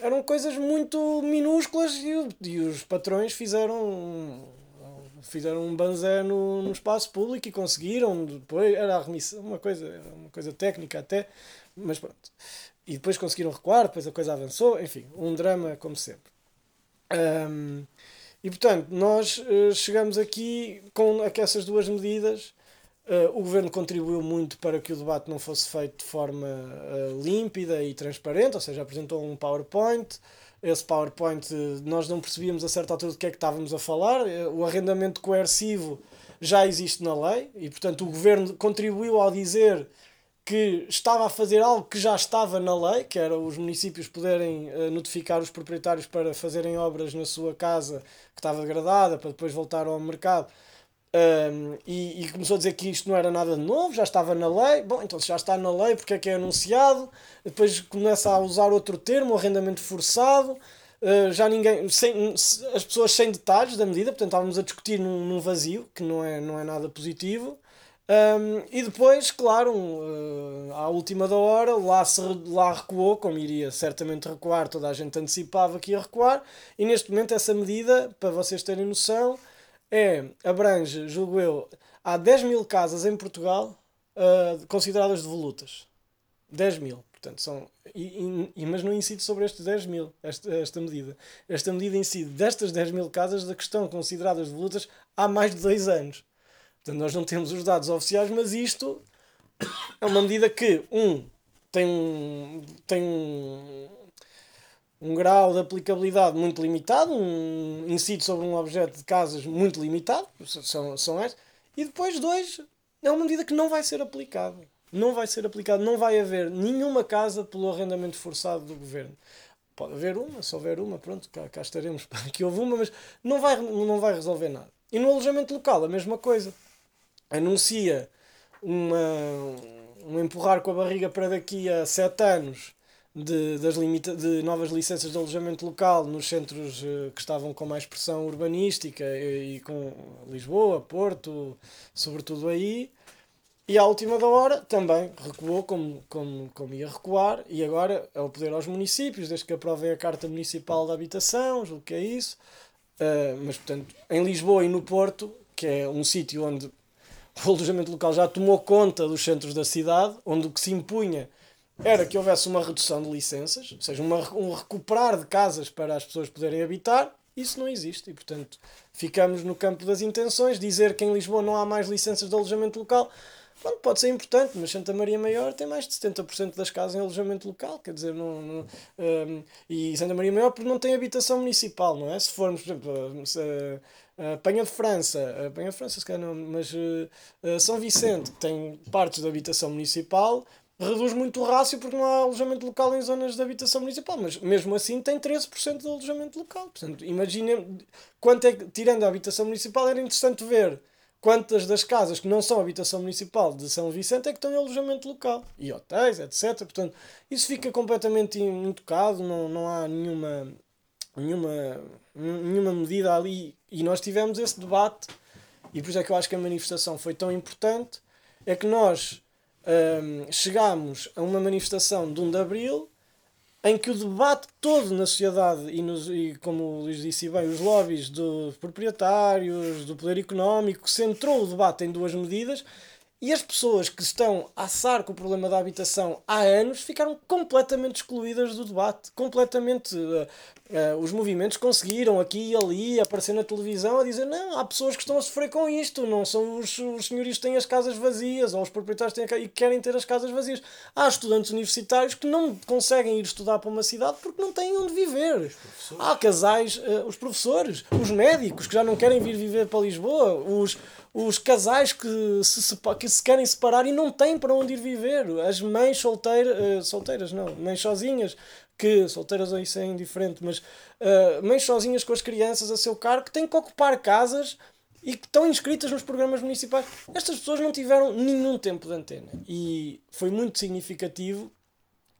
eram coisas muito minúsculas e, e os patrões fizeram fizeram um banzé no, no espaço público e conseguiram, depois era a remissão, uma coisa, uma coisa técnica até, mas pronto. E depois conseguiram recuar, depois a coisa avançou, enfim, um drama como sempre. Um, e portanto, nós uh, chegamos aqui com essas duas medidas. Uh, o governo contribuiu muito para que o debate não fosse feito de forma uh, límpida e transparente, ou seja, apresentou um PowerPoint esse PowerPoint nós não percebíamos a certa altura do que é que estávamos a falar. O arrendamento coercivo já existe na lei e, portanto, o governo contribuiu ao dizer que estava a fazer algo que já estava na lei, que era os municípios poderem uh, notificar os proprietários para fazerem obras na sua casa que estava degradada, para depois voltar ao mercado. Um, e, e, começou a dizer que isto não era nada de novo, já estava na lei. Bom, então se já está na lei, porque é que é anunciado? Depois começa a usar outro termo, arrendamento forçado. Uh, já ninguém. Sem, as pessoas sem detalhes da medida, portanto estávamos a discutir num, num vazio, que não é, não é nada positivo. Um, e depois, claro, uh, à última da hora, lá, se, lá recuou, como iria certamente recuar, toda a gente antecipava que ia recuar, e neste momento essa medida, para vocês terem noção, é, abrange, julgo eu, há 10 mil casas em Portugal uh, consideradas devolutas. 10 mil. Portanto, são, e, e, mas não incide sobre estes 10 mil, esta, esta medida. Esta medida incide destas 10 mil casas da que estão consideradas devolutas há mais de dois anos. Portanto, nós não temos os dados oficiais, mas isto [COUGHS] é uma medida que, um, tem tem um, um grau de aplicabilidade muito limitado, um incide sobre um objeto de casas muito limitado, são, são estes, e depois dois, é uma medida que não vai ser aplicada. Não vai ser aplicada, não vai haver nenhuma casa pelo arrendamento forçado do governo. Pode haver uma, se houver uma, pronto, cá, cá estaremos [LAUGHS] para que houve uma, mas não vai, não vai resolver nada. E no alojamento local, a mesma coisa. Anuncia uma, um empurrar com a barriga para daqui a sete anos de, das limita de novas licenças de alojamento local nos centros uh, que estavam com mais pressão urbanística e, e, com Lisboa, Porto, sobretudo aí. E à última da hora também recuou como, como, como ia recuar, e agora é o poder aos municípios, desde que aprovem a Carta Municipal de Habitação, julgo que é isso. Uh, mas, portanto, em Lisboa e no Porto, que é um sítio onde o alojamento local já tomou conta dos centros da cidade, onde o que se impunha era que houvesse uma redução de licenças, ou seja, uma, um recuperar de casas para as pessoas poderem habitar, isso não existe. E, portanto, ficamos no campo das intenções. Dizer que em Lisboa não há mais licenças de alojamento local Pronto, pode ser importante, mas Santa Maria Maior tem mais de 70% das casas em alojamento local, quer dizer, não, não um, e Santa Maria Maior porque não tem habitação municipal, não é? Se formos, por exemplo, se, a Penha de França, a Penha de França se calhar não, mas São Vicente, que tem partes de habitação municipal, reduz muito o rácio porque não há alojamento local em zonas de habitação municipal, mas mesmo assim tem 13% de alojamento local. Portanto, imaginem quanto é que, tirando a habitação municipal, era interessante ver quantas das casas que não são habitação municipal de São Vicente é que estão em alojamento local. E hotéis, etc. Portanto, isso fica completamente intocado, não, não há nenhuma, nenhuma, nenhuma medida ali. E nós tivemos esse debate, e por isso é que eu acho que a manifestação foi tão importante, é que nós um, chegámos a uma manifestação de 1 de Abril em que o debate todo na sociedade e, nos, e como Luís disse bem, os lobbies dos proprietários, do poder económico, centrou o debate em duas medidas e as pessoas que estão a assar com o problema da habitação há anos ficaram completamente excluídas do debate. Completamente. Uh, uh, os movimentos conseguiram aqui e ali aparecer na televisão a dizer: não, há pessoas que estão a sofrer com isto, não são os, os senhores que têm as casas vazias ou os proprietários têm e querem ter as casas vazias. Há estudantes universitários que não conseguem ir estudar para uma cidade porque não têm onde viver. Há casais, uh, os professores, os médicos que já não querem vir viver para Lisboa, os os casais que se, que se querem separar e não têm para onde ir viver, as mães solteiras, uh, solteiras não, mães sozinhas, que solteiras isso é indiferente, mas uh, mães sozinhas com as crianças a seu cargo que têm que ocupar casas e que estão inscritas nos programas municipais. Estas pessoas não tiveram nenhum tempo de antena e foi muito significativo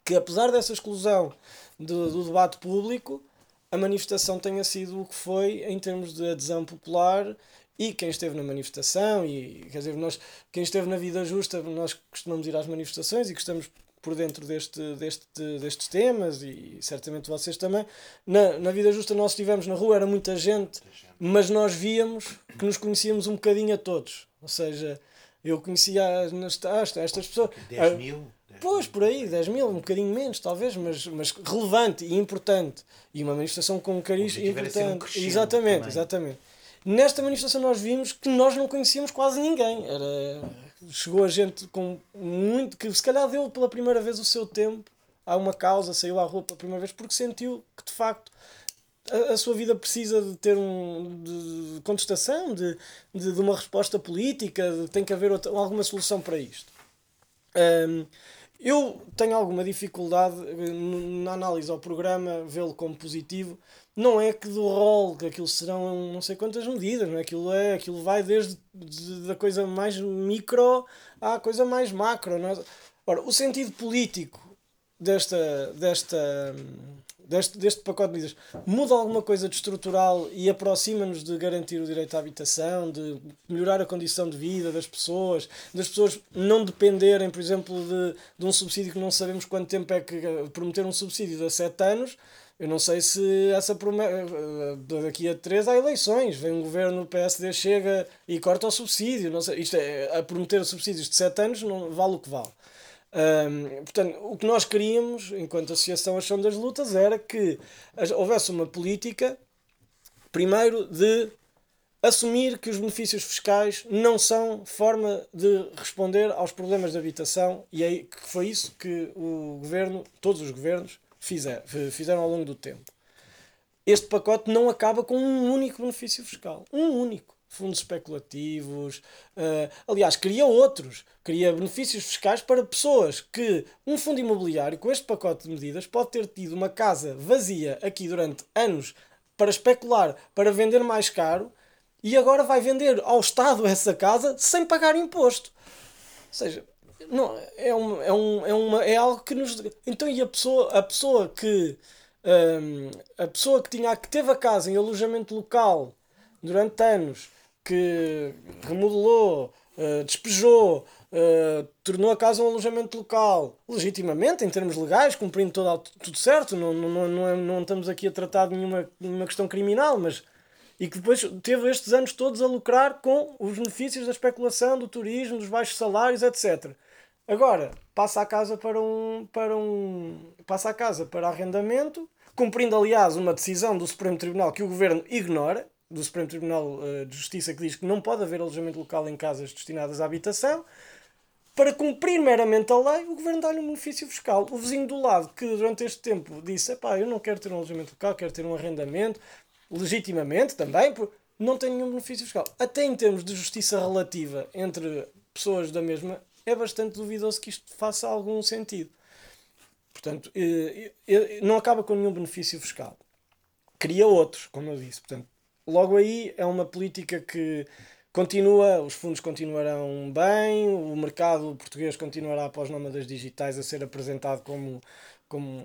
que, apesar dessa exclusão do, do debate público, a manifestação tenha sido o que foi em termos de adesão popular e quem esteve na manifestação, e quer dizer, nós, quem esteve na vida justa, nós costumamos ir às manifestações e gostamos por dentro deste, deste, destes temas e certamente vocês também. Na, na vida justa nós estivemos na rua, era muita gente, mas nós víamos que nos conhecíamos um bocadinho a todos. Ou seja, eu conhecia estas, estas pessoas. 10 ah, mil? Pois, por aí, 10 mil, um bocadinho menos, talvez, mas, mas relevante e importante. E uma manifestação com um cariz importante. Um exatamente, também. exatamente. Nesta manifestação nós vimos que nós não conhecíamos quase ninguém. Era, chegou a gente com muito. que se calhar deu pela primeira vez o seu tempo a uma causa, saiu à rua pela primeira vez porque sentiu que de facto a, a sua vida precisa de ter um de contestação, de, de, de uma resposta política, de, tem que haver outra, alguma solução para isto. Um, eu tenho alguma dificuldade eh, na análise ao programa, vê-lo como positivo, não é que do rol, que aquilo serão não sei quantas medidas, não é? Aquilo, é, aquilo vai desde de, da coisa mais micro à coisa mais macro. Não é? Ora, o sentido político desta, desta, deste, deste pacote de medidas muda alguma coisa de estrutural e aproxima-nos de garantir o direito à habitação, de melhorar a condição de vida das pessoas, das pessoas não dependerem, por exemplo, de, de um subsídio que não sabemos quanto tempo é que prometer um subsídio de 7 anos eu não sei se essa promessa. Daqui a três há eleições. Vem um governo, PSD chega e corta o subsídio. Não sei, isto é, a prometer subsídios de sete anos não vale o que vale. Um, portanto, o que nós queríamos, enquanto Associação Ação das Lutas, era que houvesse uma política, primeiro, de assumir que os benefícios fiscais não são forma de responder aos problemas de habitação, e é, que foi isso que o governo, todos os governos, fizer, fizeram ao longo do tempo. Este pacote não acaba com um único benefício fiscal. Um único. Fundos especulativos. Uh, aliás, cria outros. Cria benefícios fiscais para pessoas que um fundo imobiliário, com este pacote de medidas, pode ter tido uma casa vazia aqui durante anos para especular, para vender mais caro e agora vai vender ao Estado essa casa sem pagar imposto. Ou seja, não, é, um, é, um, é, uma, é algo que nos. Então, e a pessoa, a pessoa que. Um, a pessoa que, tinha, que teve a casa em alojamento local durante anos, que remodelou, uh, despejou, uh, tornou a casa um alojamento local, legitimamente, em termos legais, cumprindo todo, tudo certo, não, não, não, não estamos aqui a tratar de nenhuma, nenhuma questão criminal, mas e que depois teve estes anos todos a lucrar com os benefícios da especulação, do turismo, dos baixos salários, etc. Agora, passa a casa para um, para um passa a casa para arrendamento, cumprindo aliás uma decisão do Supremo Tribunal que o governo ignora, do Supremo Tribunal uh, de Justiça que diz que não pode haver alojamento local em casas destinadas à habitação. para cumprir meramente a lei, o governo dá-lhe um benefício fiscal. O vizinho do lado, que durante este tempo disse: pá, eu não quero ter um alojamento local, quero ter um arrendamento, legitimamente também, não tem nenhum benefício fiscal. Até em termos de justiça relativa entre pessoas da mesma, é bastante duvidoso que isto faça algum sentido. Portanto, eh, eh, não acaba com nenhum benefício fiscal. Cria outros, como eu disse. Portanto, logo aí é uma política que continua, os fundos continuarão bem, o mercado português continuará após nómadas digitais a ser apresentado como, como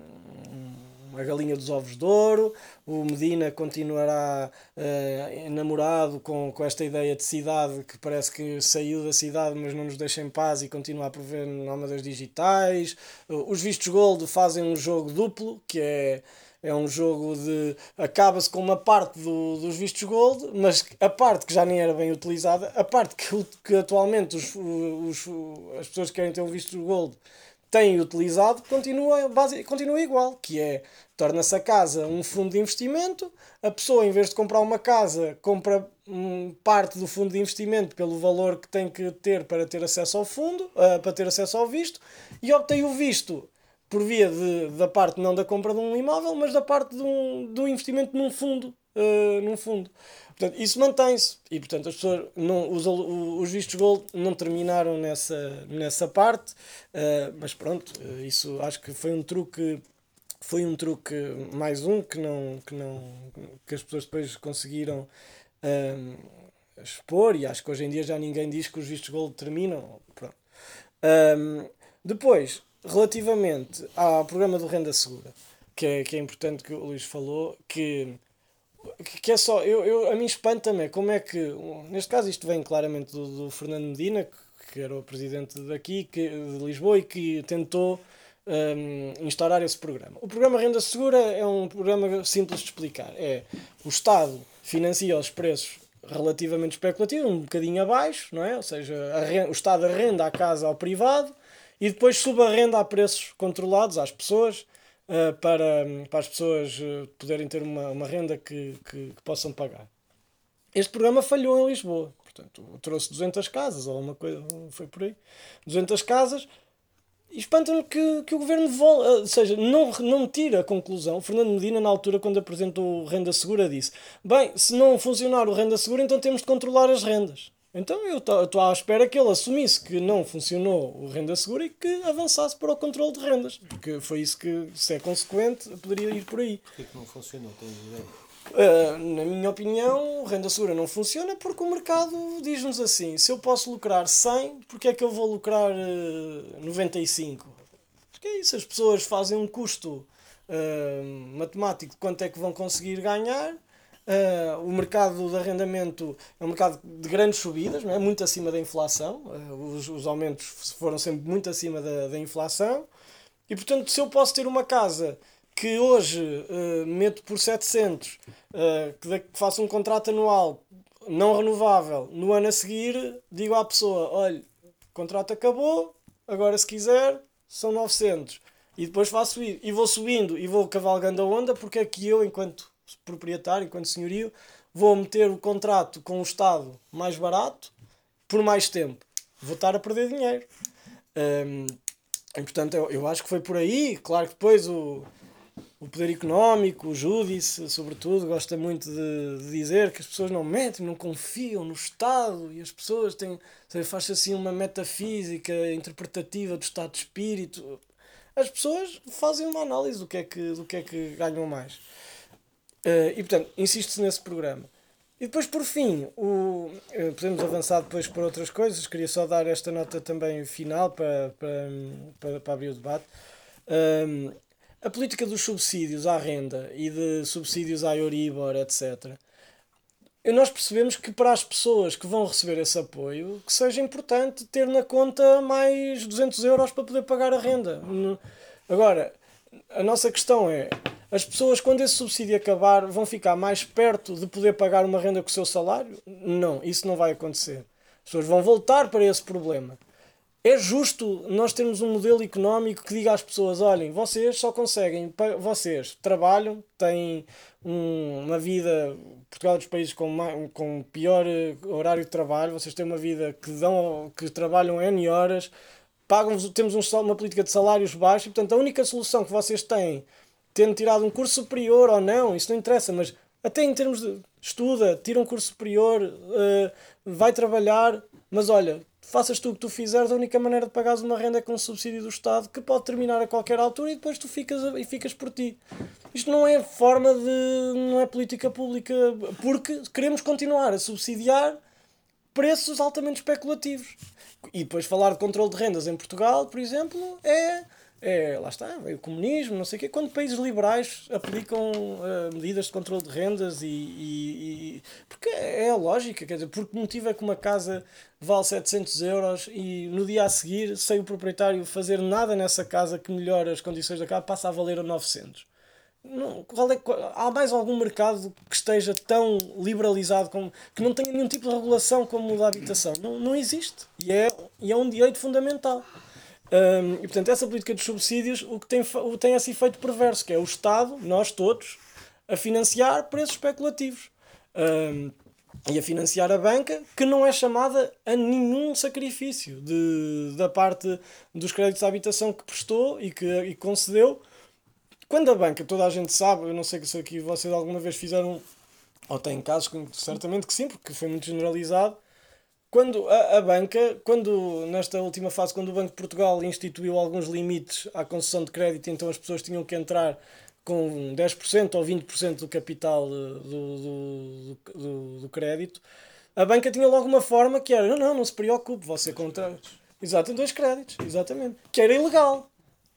uma galinha dos ovos de ouro, o Medina continuará uh, enamorado com, com esta ideia de cidade que parece que saiu da cidade mas não nos deixa em paz e continua a prover nómadas digitais, uh, os vistos gold fazem um jogo duplo que é é um jogo de. acaba-se com uma parte do, dos vistos gold, mas a parte que já nem era bem utilizada, a parte que, que atualmente os, os, as pessoas que querem ter o visto gold têm utilizado, continua, base, continua igual, que é torna-se a casa um fundo de investimento, a pessoa em vez de comprar uma casa, compra um, parte do fundo de investimento pelo valor que tem que ter para ter acesso ao fundo, uh, para ter acesso ao visto, e obtém o visto por via de, da parte não da compra de um imóvel, mas da parte de um, do investimento num fundo. Uh, num fundo. Portanto, isso mantém-se. E, portanto, as pessoas não, os, os vistos gold não terminaram nessa, nessa parte. Uh, mas pronto, uh, isso acho que foi um truque. Foi um truque, mais um, que, não, que, não, que as pessoas depois conseguiram expor. E acho que hoje em dia já ninguém diz que os vistos gold terminam. Pronto. depois, relativamente ao programa do Renda Segura, que é, que é importante que o Luís falou, que, que é só, eu, eu, a mim espanta-me como é que, neste caso isto vem claramente do, do Fernando Medina, que, que, era o presidente daqui, que, de Lisboa, e que tentou um, instaurar esse programa. O programa Renda Segura é um programa simples de explicar. É o Estado financia os preços relativamente especulativos, um bocadinho abaixo, não é? Ou seja, o Estado arrenda a casa ao privado e depois subarrenda a preços controlados às pessoas uh, para, para as pessoas uh, poderem ter uma, uma renda que, que, que, possam pagar. Este programa falhou em Lisboa, portanto, trouxe 200 casas ou uma coisa, foi por aí, 200 casas. E espanta-me que, que o governo volta, ou seja, não, não tira a conclusão. O Fernando Medina, na altura, quando apresentou o Renda Segura, disse: Bem, se não funcionar o Renda Segura, então temos de controlar as rendas. Então eu estou à espera que ele assumisse que não funcionou o renda segura e que avançasse para o controle de rendas. Porque foi isso que, se é consequente, poderia ir por aí. Porquê que não funcionou? Tens ideia? Uh, na minha opinião, renda segura não funciona porque o mercado diz-nos assim: se eu posso lucrar 100, porque é que eu vou lucrar uh, 95? Porque é isso, as pessoas fazem um custo uh, matemático de quanto é que vão conseguir ganhar Uh, o mercado de arrendamento é um mercado de grandes subidas, não é? muito acima da inflação. Uh, os, os aumentos foram sempre muito acima da, da inflação. E portanto, se eu posso ter uma casa que hoje uh, meto por 700, que, que faço um contrato anual não renovável, no ano a seguir digo à pessoa: olha, o contrato acabou, agora se quiser são 900. E depois faço isso. E vou subindo e vou cavalgando a onda, porque é que eu, enquanto proprietário, enquanto senhorio, vou meter o contrato com o Estado mais barato por mais tempo. Vou estar a perder dinheiro. Um, e, portanto, eu, eu acho que foi por aí. Claro que depois o, o poder económico, o júdice, sobretudo, gosta muito de, de, dizer que as pessoas não mentem, não confiam no Estado e as pessoas têm. Faz-se assim uma metafísica interpretativa do estado de espírito. As pessoas fazem uma análise do que é que, do que, é que ganham mais. Uh, e portanto, insiste-se nesse programa. E depois, por fim, o, uh, podemos avançar depois para outras coisas. Queria só dar esta nota também final para, para, para, para abrir o debate. Um, a política dos subsídios à renda e de subsídios à Euribor, etc. E nós percebemos que para as pessoas que vão receber esse apoio, que seja importante ter na conta mais 200 euros para poder pagar a renda. Agora, a nossa questão é, as pessoas, quando esse subsídio acabar, vão ficar mais perto de poder pagar uma renda com o seu salário? Não, isso não vai acontecer. As pessoas vão voltar para esse problema. É justo nós termos um modelo económico que diga às pessoas: olhem, vocês só conseguem, vocês trabalham, têm um, uma vida. Portugal é dos países com, com pior eh, horário de trabalho, vocês têm uma vida que, dão, que trabalham N horas, pagam temos um, uma política de salários baixos e, portanto, a única solução que vocês têm, tendo tirado um curso superior ou não, isso não interessa, mas até em termos de estuda, tira um curso superior, uh, vai trabalhar, mas olha, faças tu o que tu fizeres, a única maneira de pagares uma renda é com um subsídio do Estado que pode terminar a qualquer altura e depois tu ficas, e ficas por ti. Isto não é forma de. não é política pública, porque queremos continuar a subsidiar preços altamente especulativos. E depois falar de controle de rendas em Portugal, por exemplo, é é, lá está, é o comunismo, não sei o quê. Quando países liberais aplicam uh, medidas de controle de rendas e, e, e, Porque é a lógica, quer dizer, por que motivo é que uma casa vale 700 euros e no dia a seguir, sem o proprietário fazer nada nessa casa que melhore as condições da casa, passa a valer a 900? Não, qual é, qual, há mais algum mercado que esteja tão liberalizado como, que não tenha nenhum tipo de regulação como o da habitação? Não, não existe. E é, e é um direito fundamental. Um, e portanto, essa política dos subsídios o que tem, o, tem esse efeito perverso, que é o Estado, nós todos, a financiar preços especulativos. Um, e a financiar a banca, que não é chamada a nenhum sacrifício de, da parte dos créditos de habitação que prestou e que e concedeu. Quando a banca, toda a gente sabe, eu não sei se aqui vocês alguma vez fizeram, ou têm casos, certamente que sim, porque foi muito generalizado, quando a, a, banca, quando nesta última fase, quando o Banco de Portugal instituiu alguns limites à concessão de crédito, então as pessoas tinham que entrar com 10% ou 20% do capital do, do, do, do, crédito, a banca tinha logo uma forma que era: não, não, não se preocupe, você contra. Exato, dois créditos, exatamente. Que era ilegal.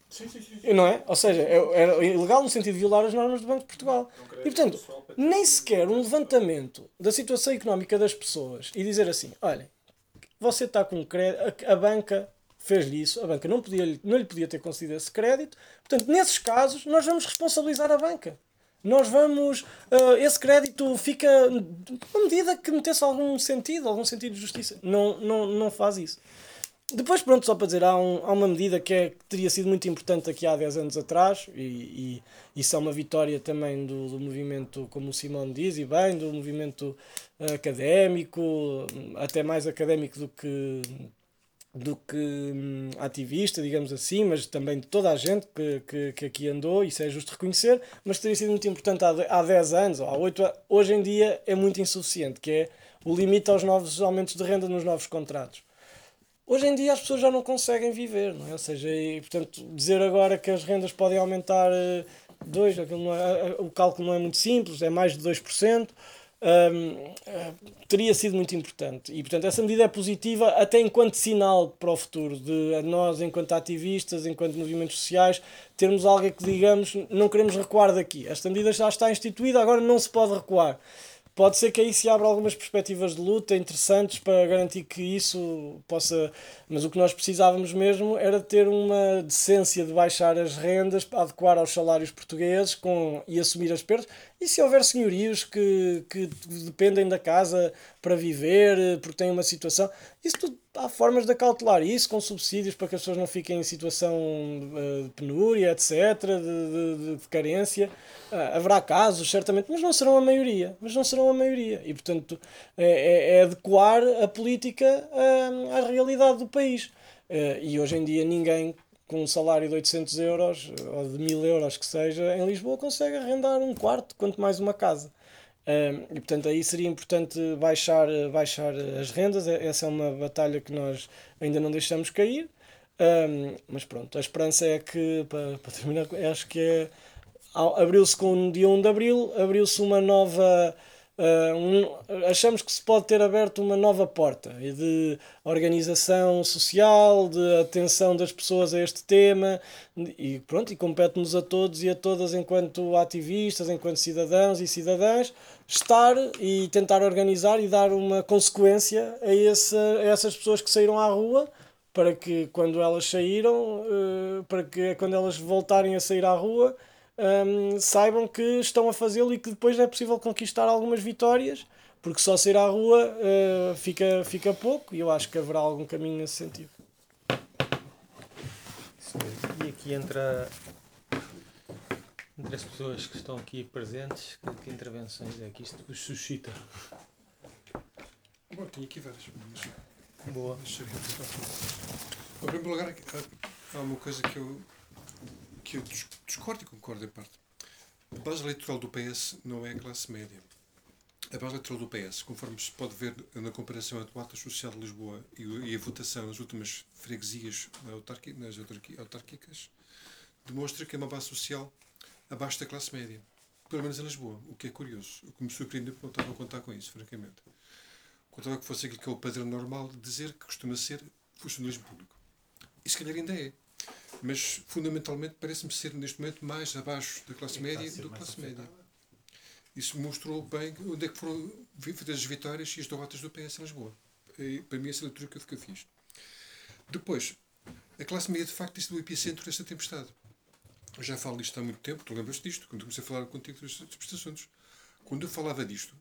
Sim, sim, sim. Não é? Ou seja, é, era ilegal no sentido de violar as normas do Banco de Portugal. E portanto, nem sequer um levantamento da situação económica das pessoas e dizer assim: olhem, você está com crédito, a, a banca fez-lhe isso, a banca não, podia, não lhe podia ter concedido esse crédito, portanto, nesses casos, nós vamos responsabilizar a banca. Nós vamos. Uh, esse crédito fica. Uma medida que metesse algum sentido, algum sentido de justiça. Não, não, não faz isso. Depois, pronto, só para dizer, há, um, há uma medida que, é, que teria sido muito importante aqui há 10 anos atrás, e, e isso é uma vitória também do, do movimento, como o Simão diz, e bem, do movimento académico, até mais académico do que, do que hum, ativista, digamos assim, mas também de toda a gente que, que, que aqui andou, isso é justo reconhecer, mas teria sido muito importante há, há 10 anos, ou há 8 hoje em dia é muito insuficiente, que é o limite aos novos aumentos de renda nos novos contratos. Hoje em dia as pessoas já não conseguem viver, não é? Ou seja, e, portanto, dizer agora que as rendas podem aumentar 2, uh, é, o cálculo não é muito simples, é mais de 2%, um, uh, teria sido muito importante. E, portanto, essa medida é positiva até enquanto sinal para o futuro, de nós, enquanto ativistas, enquanto movimentos sociais, termos algo que digamos, não queremos recuar daqui. Esta medida já está instituída, agora não se pode recuar. Pode ser que aí se abra algumas perspectivas de luta interessantes para garantir que isso possa. Mas o que nós precisávamos mesmo era ter uma decência de baixar as rendas, adequar aos salários portugueses com, e assumir as perdas. E se houver senhorios que, que dependem da casa para viver, porque têm uma situação, isso tudo há formas de acautelar isso com subsídios para que as pessoas não fiquem em situação uh, de penúria, etc., de, de, de carência. Uh, haverá casos, certamente, mas não serão a maioria. Mas não serão a maioria. E, portanto, é, é, é adequar a política uh, à realidade do país. e hoje em dia ninguém com um salário de 800 euros ou de 1000 euros que seja, em Lisboa consegue arrendar um quarto, quanto mais uma casa. E portanto aí seria importante baixar, baixar as rendas, essa é uma batalha que nós ainda não deixamos cair, mas pronto, a esperança é que, para, para terminar, acho que é, abriu-se com o dia 1 de Abril, abriu-se uma nova Uh, um, achamos que se pode ter aberto uma nova porta de organização social, de atenção das pessoas a este tema e pronto, e compete-nos a todos e a todas enquanto ativistas, enquanto cidadãos e cidadãs, estar e tentar organizar e dar uma consequência a, esse, a essas pessoas que saíram à rua para que quando elas saíram, uh, para que quando elas voltarem a sair à rua, um, saibam que estão a fazê-lo e que depois é possível conquistar algumas vitórias, porque só sair à rua uh, fica, fica pouco e eu acho que haverá algum caminho nesse sentido. E aqui entra entre as pessoas que estão aqui presentes, que, que intervenções é que isto vos suscita? Bom, tenho aqui várias. Boa. Em primeiro lugar, há uma coisa que eu, que eu discordo e concordo em parte. A base eleitoral do PS não é a classe média. A base eleitoral do PS, conforme se pode ver na comparação entre o Ato Social de Lisboa e a votação nas últimas freguesias nas autárquicas, demonstra que é uma base social abaixo da classe média. Pelo menos em Lisboa, o que é curioso. O que me surpreendeu porque não estava a contar com isso, francamente. Contava que fosse aquilo que é o padrão normal de dizer que costuma ser funcionalismo público. E se calhar ainda é. Mas, fundamentalmente, parece-me ser, neste momento, mais abaixo da classe média do que classe média. Isso mostrou bem onde é que foram feitas as vitórias e as derrotas do PS em Lisboa. E, para mim, essa é a leitura que eu fiz. Depois, a classe média, de facto, disse do epicentro desta tempestade. Eu já falo disto há muito tempo, tu lembras disto, quando comecei a falar contigo destes assuntos. Quando eu falava disto,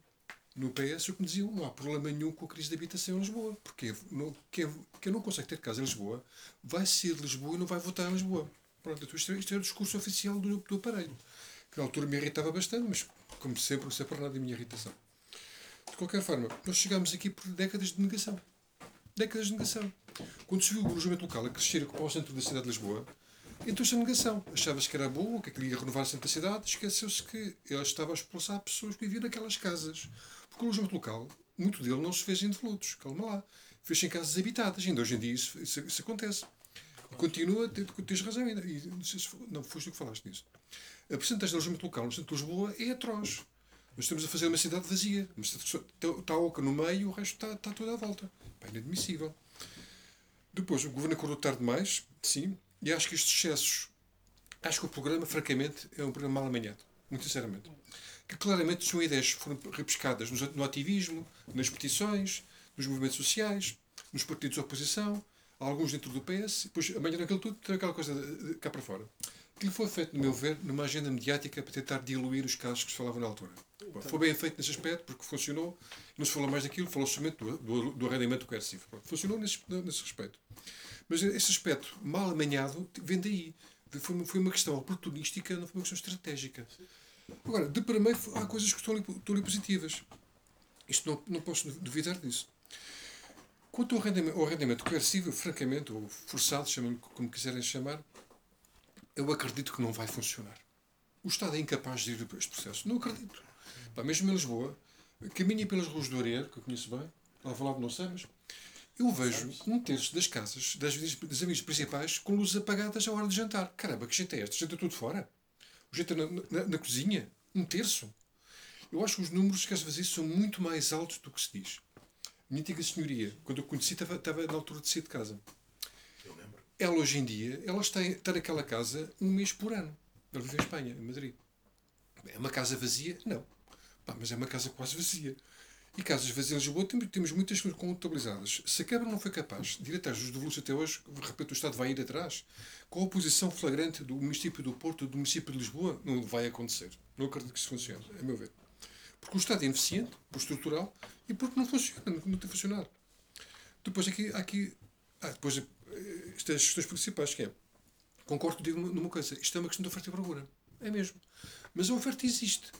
no PS, o que me diziam, não há problema nenhum com a crise de habitação em Lisboa, porque não, quem, não consegue ter casa em Lisboa vai ser de Lisboa e não vai votar em Lisboa. Pronto, então isto, é, isto é o discurso oficial do, do aparelho, que na altura me irritava bastante, mas como sempre, não sei por nada da minha irritação. De qualquer forma, nós chegámos aqui por décadas de negação. Décadas de negação. Quando se viu o alojamento local a crescer para o centro da cidade de Lisboa, entrou-se a negação. Achava-se que era bom, que queria renovar o centro da cidade, esqueceu-se que ele estava a expulsar pessoas que viviam naquelas casas. Porque o alojamento local, muito dele não se fez em devolutos, calma lá. Fez em casas habitadas. Ainda hoje em dia isso, isso, isso acontece. E continua, tens razão ainda. E, não, sei se, não foste tu que falaste nisso. A porcentagem de alojamento local no centro de Lisboa é atroz. Nós estamos a fazer uma cidade vazia. Está a oca no meio e o resto está, está toda à volta. Pá, inadmissível. Depois, o governo acordou tarde demais, sim, e acho que estes excessos. Acho que o programa, francamente, é um programa mal amanhado. Muito sinceramente que claramente são ideias que foram repescadas no ativismo, nas petições, nos movimentos sociais, nos partidos de oposição, alguns dentro do PS, depois amanhã naquilo tudo tem aquela coisa cá para fora. Aquilo foi feito, no meu ver, numa agenda mediática para tentar diluir os casos que se falavam na altura. Bom, foi bem feito nesse aspecto, porque funcionou, não se falou mais daquilo, falou somente do, do, do arrendamento coercivo. Funcionou nesse, nesse respeito. Mas esse aspecto mal amanhado vem daí. Foi, foi uma questão oportunística, não foi uma questão estratégica. Agora, de primeiro, há coisas que estão ali, estão ali positivas. Isto não, não posso duvidar disso. Quanto ao rendimento, ao rendimento coercivo, francamente, ou forçado, chamem como quiserem chamar, eu acredito que não vai funcionar. O Estado é incapaz de ir por este processo. Não acredito. Pá, mesmo em Lisboa, caminha pelas ruas do Areiro, que eu conheço bem, lá falava não sei, mas eu vejo um terço das casas, das, das avenidas principais, com luzes apagadas à hora de jantar. Caramba, que gente é esta? Janta tudo fora? O jeito na, na, na, cozinha, um terço. Eu acho que os números que às vezes são muito mais altos do que se diz. Minha antiga senhoria, quando eu conheci, estava, estava na altura de sair de casa. Eu lembro. Ela hoje em dia, ela está, está naquela casa um mês por ano. Ela vive em Espanha, em Madrid. É uma casa vazia? Não. Pá, mas é uma casa quase vazia. E casas vazias em Lisboa temos, temos muitas contabilizadas. Se a Câmara não foi capaz de ir atrás dos devolutos até hoje, repente o Estado vai ir atrás. Com a oposição flagrante do município do Porto, do município de Lisboa, não vai acontecer. Não acredito que isso funcione, a meu ver. Porque o Estado é ineficiente, por estrutural, e porque não funciona, não tem funcionado. Depois aqui, aqui ah, depois eh, estas as questões principais, que é, concordo contigo numa coisa, isto é uma questão de oferta e procura. É mesmo. Mas a oferta existe.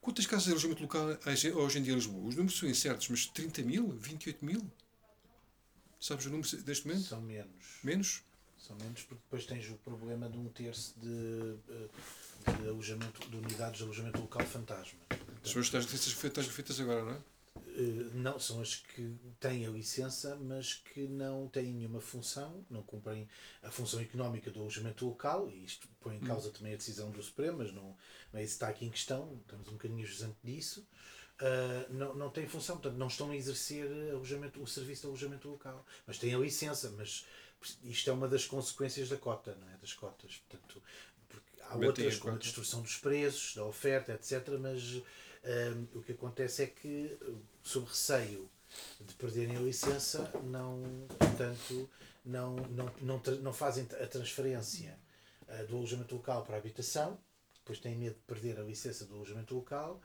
Quantas casas de alojamento local há hoje em dia em Lisboa? Os números são incertos, mas 30 mil? 28 mil? Sabes o número deste momento? São menos. Menos? São menos porque depois tens o problema de um terço de, eh, de, alojamento, de unidades de alojamento local fantasma. São as feitas, feitas agora, não é? Eh, não, são as que têm a licença, mas que não têm nenhuma função, não cumprem a função económica do alojamento local, e isto põe em causa hum. também a decisão do Supremo, mas não, não é isso que está aqui em questão, estamos um bocadinho jusante disso. Uh, não, não têm função, portanto, não estão a exercer alojamento, o serviço de alojamento local, mas têm a licença, mas isto é uma das consequências da cota, não é? Das cotas, portanto, há outras, como a destruição dos preços, da oferta, etc., mas um, o que acontece é que, sob receio de perderem a licença, não, portanto, não, não, não, não fazem a transferência uh, do alojamento local para a habitação, depois têm medo de perder a licença do alojamento local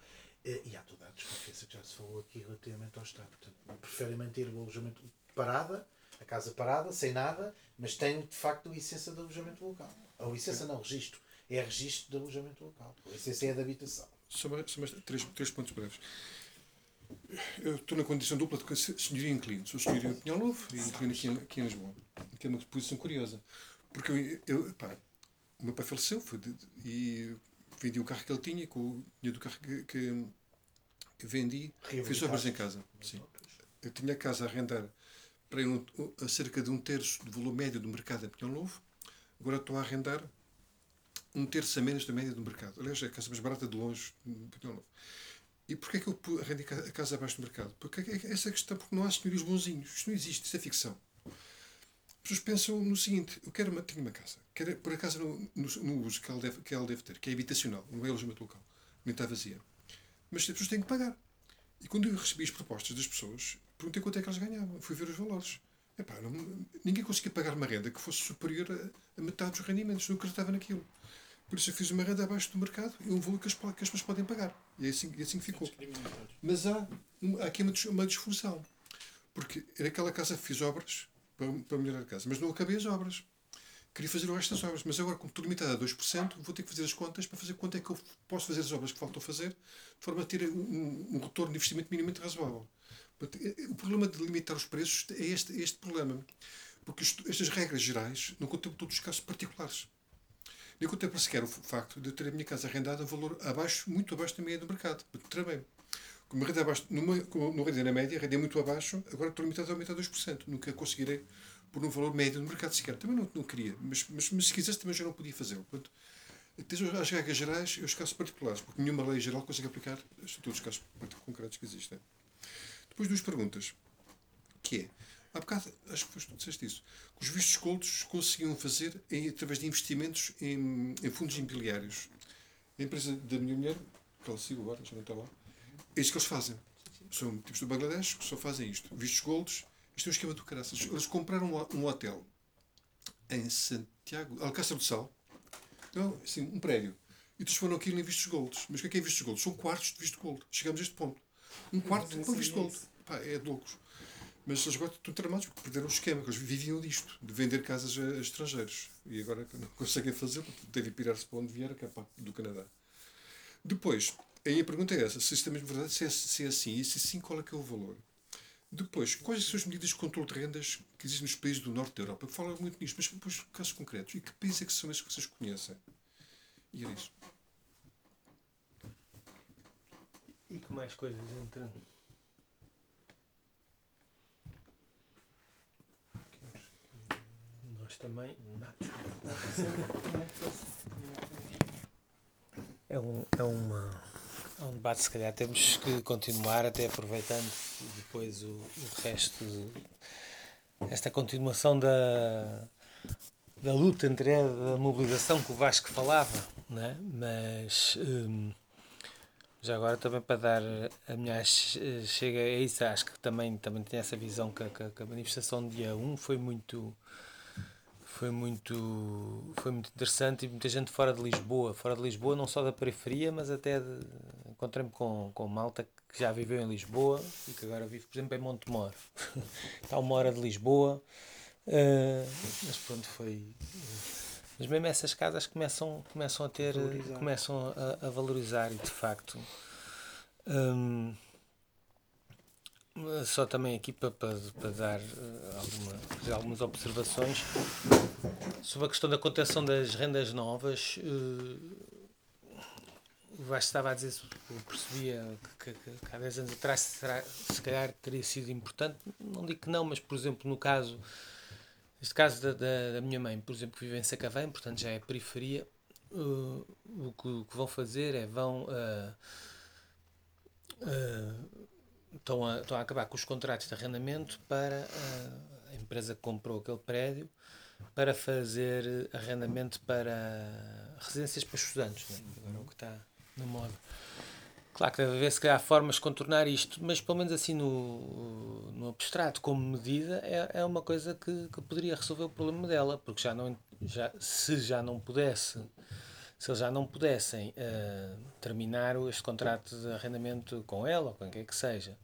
uh, e há toda a desconfiança que já se falou aqui relativamente ao Estado. Portanto, preferem manter o alojamento parada, a casa parada, sem nada, mas têm de facto licença de alojamento local. A licença não, registro. É registro de alojamento local. A licença é de habitação. Só, mais, só mais três, três pontos breves. eu estou na condição dupla de senhoria inquilino. Sou senhoria em Pinhal Novo e inquilino aqui, aqui em Lisboa. Que é uma posição curiosa. Porque eu, eu pá, o meu pai faleceu foi de- de- e vendi o carro que ele tinha, com o dinheiro do carro que, que, que vendi, fiz obras em casa. Sim. Eu tinha a casa a arrendar para um, a cerca de um terço do valor médio do mercado em Pinhal Novo. Agora estou a arrendar um terço a menos da média do mercado. Aliás, é a casa mais barata de longe Pinhal Novo. E porquê é que eu ca- a casa abaixo do mercado? Porque é que- essa questão, porque não há senhorios bonzinhos. Isto não existe, isso é ficção. As pessoas pensam no seguinte: eu quero uma, tenho uma casa, quero por acaso no, no, no uso que ela, deve, que ela deve ter, que é habitacional, não é alojamento local, nem está vazia. Mas as pessoas têm que pagar. E quando eu recebi as propostas das pessoas, perguntei quanto é que elas ganhavam. Fui ver os valores. Epá, não- ninguém conseguia pagar uma renda que fosse superior a, a metade dos rendimentos, não acreditava naquilo. Por isso eu fiz uma renda abaixo do mercado e um valor que as, que as pessoas podem pagar. E é assim, é assim que ficou. Mas há, há aqui uma, uma disfunção. Porque naquela casa fiz obras para, para melhorar a casa, mas não acabei as obras. Queria fazer o resto das obras, mas agora, como estou limitado a 2%, vou ter que fazer as contas para fazer quanto é que eu posso fazer as obras que faltam fazer, de forma a ter um, um- retorno de investimento minimamente razoável. É- é- O problema de limitar os preços é este, é este problema. Porque isto- estas regras gerais não contemplam todos os casos particulares. Nem contempla sequer o facto de eu ter a minha casa arrendada a valor abaixo, muito abaixo da média do mercado. Também. Como arrendei abaixo, numa, como não arrendei na média, arrendei muito abaixo, agora estou limitado a aumentar 2%. Nunca conseguirei por um valor médio do mercado sequer. Também não, não queria, mas, mas, mas se quisesse também já não podia fazê-lo. Portanto, as regras gerais e os casos particulares, porque nenhuma lei geral consegue aplicar a todos os casos concretos que existem. Depois duas perguntas, que é, há bocado, acho que foste tu disseste isso, que os vistos gold conseguiam fazer em, através de investimentos em, em fundos imobiliários. A empresa da minha mulher, que ela sigo agora, já não está lá, é isso que eles fazem. São tipos do Bangladesh que só fazem isto. Vistos golds, isto é um esquema do caraças. Eles compraram um, hotel em Santiago, Alcácer do Sal, não, assim, um prédio, e transformaram aquilo em vistos golds. Mas o que é que é vistos golds? São quartos de visto gold. Chegamos a este ponto. Um quarto para visto gold. Pá, é de loucos. Mas eles agora estão tramados porque perderam o esquema, que eles viviam disto, de vender casas a, estrangeiros. E agora não conseguem fazer, devem pirar-se para onde vier, que é do Canadá. Depois, aí a pergunta é essa: se isto é mesmo verdade, se é, se é assim, e se sim, qual é que é o valor? Depois, quais são as medidas de controle de rendas que existem nos países do norte da Europa? Falam muito nisto, mas depois casos concretos. E que países é que são esses que vocês conhecem? E era isso. E que mais coisas entram? Nós também. É um, é, uma, é um debate, se calhar temos que continuar, até aproveitando depois o, o resto, esta continuação da, da luta entre a mobilização que o Vasco falava, né? mas hum, já agora também para dar a minha che- chega a isso, acho que também, também tem essa visão que, que que a manifestação do dia 1 foi muito foi muito foi muito interessante e muita gente fora de Lisboa, fora de Lisboa não só da periferia, mas até de, encontrei-me com, com malta que já viveu em Lisboa e que agora vive, por exemplo, em Montemor. [LAUGHS] Está uma hora de Lisboa, eh, mas pronto, foi mas mesmo essas casas começam, começam a ter, Valorizar. começam a, a valorizar e de facto. hum, só também aqui para, para, para dar eh, alguma, fazer algumas observações sobre a questão da contenção das rendas novas. eh, o Vasco estava a dizer, eu percebia que, que, que há 10 anos atrás será, se calhar teria sido importante. Não digo que não, mas por exemplo, no caso este caso da, da, da minha mãe, por exemplo, que vive em Sacavém, portanto já é periferia, uh, o, que, o que vão fazer é vão. uh, uh, estão, a, estão a acabar com os contratos de arrendamento para uh, a empresa que comprou aquele prédio para fazer arrendamento para residências para estudantes, né? agora é o que está na moda. Claro que deve haver se calhar formas de contornar isto, mas pelo menos assim no, no abstrato, como medida, é, é uma coisa que, que poderia resolver o problema dela, porque já não, já, se já não pudesse, se eles já não pudessem eh, terminar este contrato de arrendamento com ela, ou com quem quer que seja,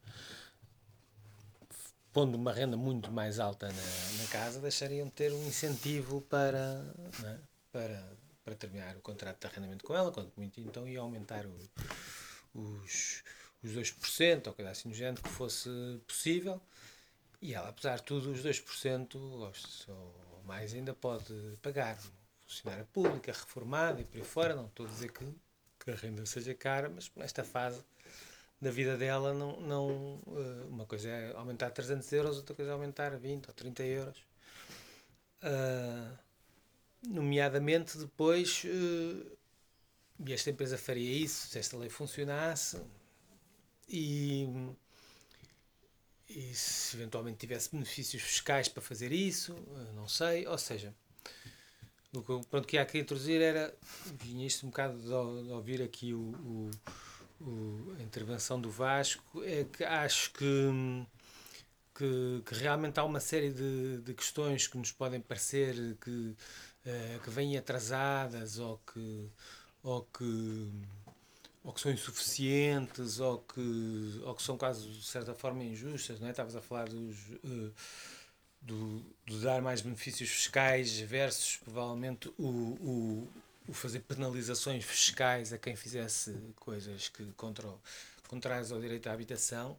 pondo uma renda muito mais alta na, na casa, deixariam de ter um incentivo para, é? para, para terminar o contrato de arrendamento com ela, quanto muito então ia aumentar o, os, os 2%, ou coisa assim do género, que fosse possível. E ela, apesar de tudo, os 2% ou, mais ainda pode pagar. Funcionária pública, reformada e por aí fora. Não estou a dizer que, que a renda seja cara, mas nesta fase da vida dela, não, não, eh, uma coisa é aumentar 300 euros, outra coisa é aumentar 20 ou 30 euros. Uh, nomeadamente depois, uh, e esta empresa faria isso se esta lei funcionasse, e, e se eventualmente tivesse benefícios fiscais para fazer isso, não sei, ou seja, o que, pronto, que há que introduzir era, vinha isto um bocado de, de ouvir aqui o, o, o, a intervenção do Vasco, é que acho que, que, que realmente há uma série de, de questões que nos podem parecer que, uh, que vêm atrasadas ou que, ou que ou que são insuficientes ou que, ou que são quase de certa forma injustas, não é? Estavas a falar dos, uh, do, do, dar mais benefícios fiscais versus provavelmente o, o, o, fazer penalizações fiscais a quem fizesse coisas que contra, contrárias ao direito à habitação,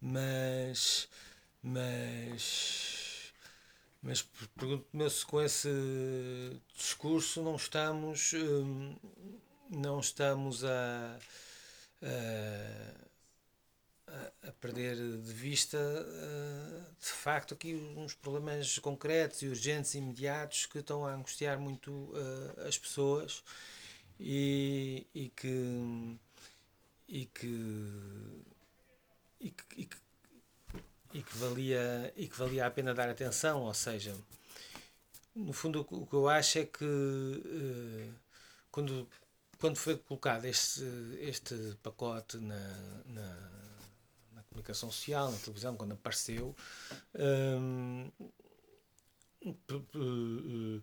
mas mas mas pergunto-me se com esse discurso não estamos hum, não estamos a, a, a perder de vista de facto aqui uns problemas concretos e urgentes e imediatos que estão a angustiar muito as pessoas e, e que e que, e que, e que e que valia e que valia a pena dar atenção. Ou seja no fundo o que eu acho é que uh, quando quando foi colocado este este pacote na, na comunicação social na televisão quando apareceu um, uh,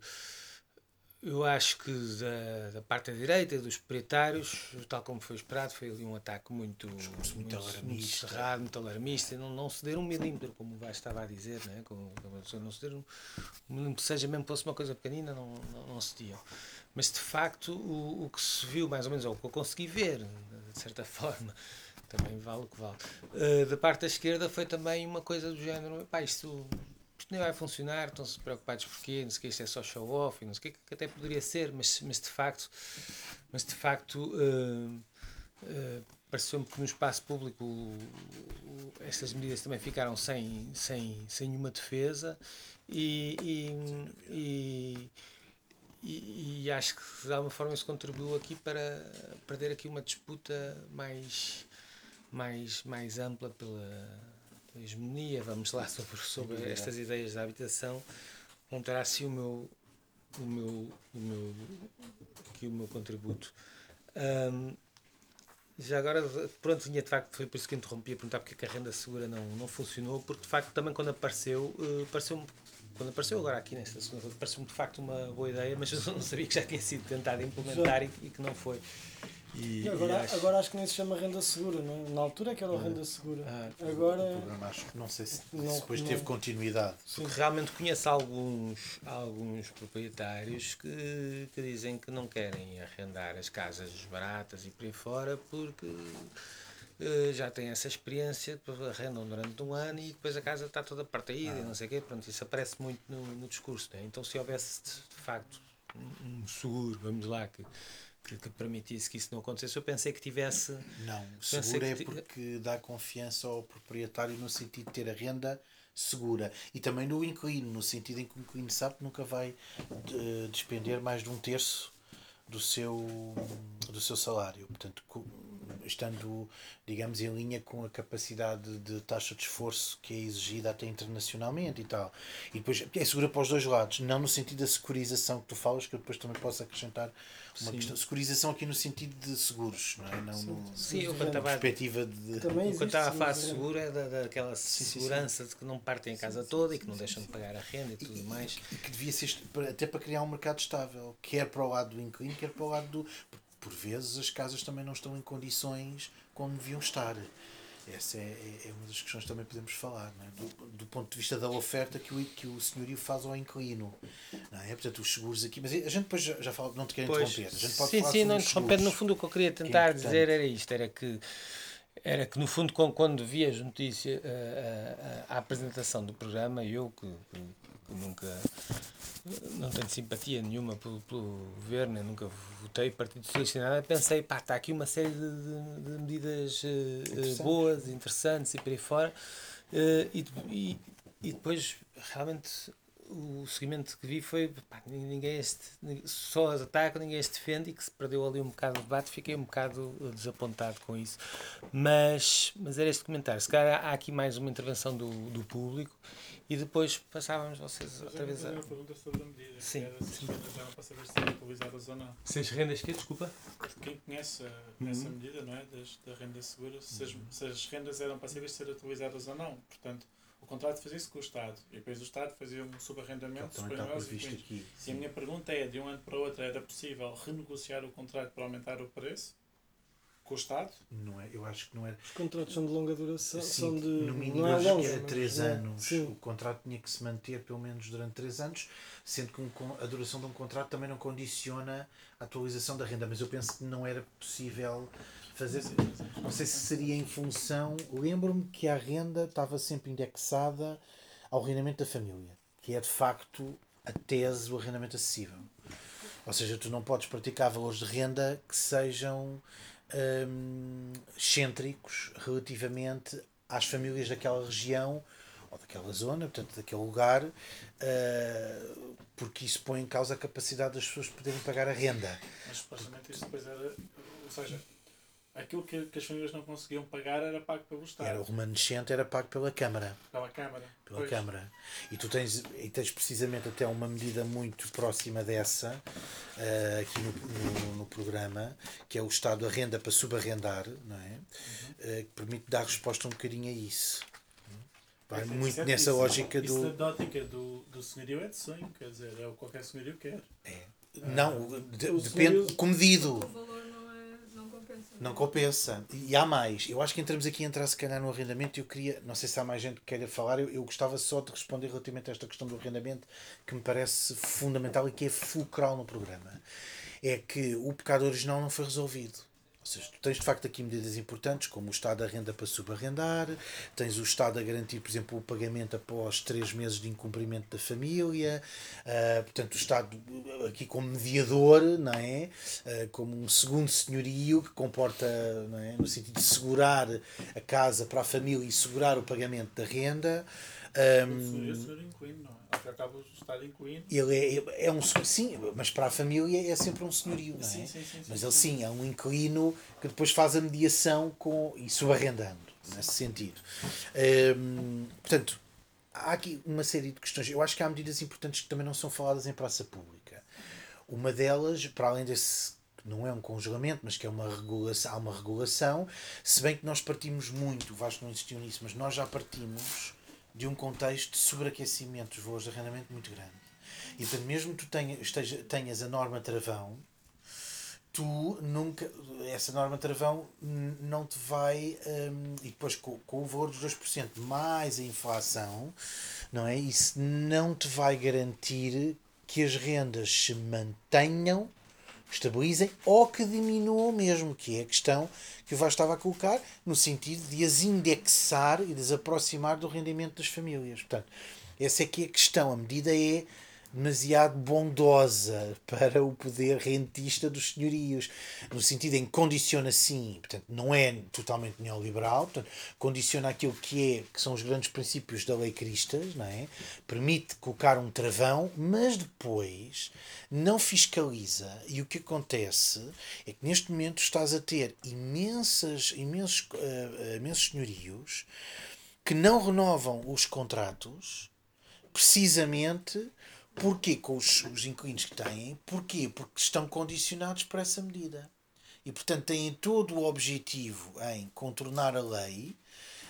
eu acho que da, da parte da direita dos proprietários, tal como foi esperado, foi ali um ataque muito, muito, muito, alarmista. muito cerrado, muito alarmista, não, não ceder um milímetro, como o Vaz estava a dizer, né? como, como não ceder um, um seja mesmo fosse uma coisa pequenina, não, não, não cediam. Mas de facto, o, o que se viu, mais ou menos, ou o que eu consegui ver, de certa [LAUGHS] forma, também vale o que vale, uh, da parte da esquerda foi também uma coisa do género, pá, isto isto nem vai funcionar, estão-se preocupados porquê, não sei o que, isto é só show off, não sei o que, que até poderia ser, mas, mas de facto, mas de facto uh, uh, pareceu-me que no espaço público uh, estas medidas também ficaram sem, sem, sem nenhuma defesa e, e, e, e, acho que de alguma forma isso contribuiu aqui para perder aqui uma disputa mais, mais, mais ampla pela hegemonia, vamos lá, [LAUGHS] sobre, sobre estas ideias da habitação, contará assim o meu, o meu, o meu, aqui o meu contributo. Um, já agora, pronto, vinha de facto, foi por isso que interrompi a perguntar porque a renda segura não, não funcionou, porque de facto também quando apareceu, uh, pareceu quando apareceu agora aqui nesta segunda, pareceu-me de facto uma boa ideia, mas [LAUGHS] eu não sabia que já tinha sido tentado implementar e, e, que não foi. E, e agora, e acho... agora acho que nem se chama renda segura, não é? Na altura é que era ah, renda segura. Ah, agora. O programa acho que não sei se não, depois não, teve continuidade. Porque realmente conheço alguns, alguns proprietários que, que dizem que não querem arrendar as casas baratas e por aí fora porque uh, já têm essa experiência, arrendam durante um ano e depois a casa está toda partida ah. e não sei o quê. Pronto, isso aparece muito no, no discurso. Né? Então se houvesse de, de facto um seguro, vamos lá, que que, que, permitisse que isso não acontecesse. Eu pensei que tivesse. Não, seguro é porque dá confiança ao proprietário no sentido de ter a renda segura e também no inquilino, no sentido em que o inquilino sabe que nunca vai de, despender mais de um terço do seu, do seu salário. Portanto, estando, digamos, em linha com a capacidade de taxa de esforço que é exigida até internacionalmente e tal. E depois é segura para os dois lados, não no sentido da securização que tu falas, que eu depois também posso acrescentar uma Sim. questão. Securização aqui no sentido de seguros, não é? Não Sim, no, Sim eu estava perspectiva de. Também quando estava a fase segura é da, daquela segurança de que não partem a casa toda e que não deixam de pagar a renda e tudo e, mais. E que devia ser até para criar um mercado estável, quer para o lado do inquilino, quer para o lado do por vezes as casas também não estão em condições como deviam estar. Essa é, é, é uma das questões que também podemos falar, é? do, do, ponto de vista da oferta que o, que o senhorio faz ao inquilino. Não é? Portanto, os seguros aqui. Mas a gente depois já, já fala, não te quero interromper. A gente pode sim, falar sim, não interrompendo. No fundo, o que eu queria tentar que é dizer era isto: era que Era que, no fundo, quando vi as notícias, a, a, a, apresentação do programa, eu que, nunca não tenho simpatia nenhuma pelo, pelo governo, nunca votei Partido Socialista, nada, pensei, pá, está aqui uma série de, de, de medidas uh, boas, interessantes e por aí fora, uh, e, e, e depois realmente o seguimento que vi foi pá, ninguém este, só ataca, ninguém se defende e que se perdeu ali um bocado o debate. Fiquei um bocado desapontado com isso. Mas, mas era este comentário. Se calhar há aqui mais uma intervenção do, do público e depois passávamos vocês outra vez a. uma pergunta sobre a medida. Sim. Era se as rendas para saber se eram atualizadas ou não. Se as rendas que Desculpa? Quem conhece uhum. essa medida, não é? Das, da renda segura, se as, se as rendas eram para saber se eram atualizadas ou não. Portanto o contrato fazia isso com o Estado e depois o Estado fazia um subarrendamento então, aqui. E a minha pergunta é: de um ano para o outro era possível renegociar o contrato para aumentar o preço? Com o Estado? Não é, eu acho que não era. Os contratos são de longa duração, Sim, são de. No mínimo, não é acho longa, que era 3 anos. Sim. O contrato tinha que se manter pelo menos durante 3 anos, sendo que um, a duração de um contrato também não condiciona a atualização da renda. Mas eu penso que não era possível fazer. Não sei se seria em função. Lembro-me que a renda estava sempre indexada ao rendimento da família, que é de facto a tese do arrendamento acessível. Ou seja, tu não podes praticar valores de renda que sejam hum, excêntricos relativamente às famílias daquela região ou daquela zona, portanto, daquele lugar, uh, porque isso põe em causa a capacidade das pessoas poderem pagar a renda. Mas supostamente isso depois era. Ou seja, aquilo que, que, as famílias não conseguiam pagar era pago pelo Estado. Era o remanescente, era pago pela Câmara. Pela Câmara. Pela pois. Câmara. E tu tens, e tens precisamente até uma medida muito próxima dessa, uh, aqui no, no, no, programa, que é o Estado a renda para subarrendar, não é? Uhum. Uh, que permite dar resposta um bocadinho a isso. Vai é, muito nessa isso, lógica isso do. Isso da ótica do, do senhorio é de sonho, quer dizer, é o que qualquer senhorio quer. É. Não, de, depende, senhorio... comedido. O valor não compensa. E há mais. Eu acho que entramos aqui a entrar se calhar no arrendamento eu queria, não sei se há mais gente que queira falar, eu, eu gostava só de responder relativamente a esta questão do arrendamento que me parece fundamental e que é fulcral no programa. É que o pecado original não foi resolvido seja, tu tens de facto aqui medidas importantes, como o Estado da renda para subarrendar, tens o Estado a garantir, por exemplo, o pagamento após três meses de incumprimento da família, uh, portanto, o Estado aqui como mediador, não é? Uh, como um segundo senhorio que comporta, não é? no sentido de segurar a casa para a família e segurar o pagamento da renda. Um, o inquilino, não é? O inquilino. Ele é, é um sim, mas para a família é sempre um senhorio, não é? Sim, sim, sim, mas ele sim é um inquilino que depois faz a mediação com, e subarrendando, nesse sentido. Um, portanto, há aqui uma série de questões. Eu acho que há medidas importantes que também não são faladas em praça pública. Uma delas, para além desse não é um congelamento, mas que é uma regulação, há uma regulação, se bem que nós partimos muito, o Vasco não insistiu nisso, mas nós já partimos de um contexto de sobreaquecimento dos valores de arrendamento muito grande. E portanto, mesmo que tu tenhas, esteja, tenhas a norma travão, tu nunca. Essa norma travão não te vai. Um, e depois com, com o valor dos 2% mais a inflação, não é? Isso não te vai garantir que as rendas se mantenham estabilizem ou que diminuam mesmo, que é a questão que o Vasco estava a colocar, no sentido de as indexar e de as aproximar do rendimento das famílias. Portanto, essa é que é a questão. A medida é demasiado bondosa para o poder rentista dos senhorios, no sentido em que condiciona sim, portanto, não é totalmente neoliberal, portanto, condiciona aquilo que é que são os grandes princípios da lei Cristas, não é? Permite colocar um travão, mas depois não fiscaliza. E o que acontece é que neste momento estás a ter imensas, imensos, uh, imensos senhorios que não renovam os contratos precisamente Porquê com os, os inquilinos que têm? Porquê? Porque estão condicionados por essa medida. E, portanto, têm todo o objetivo em contornar a lei,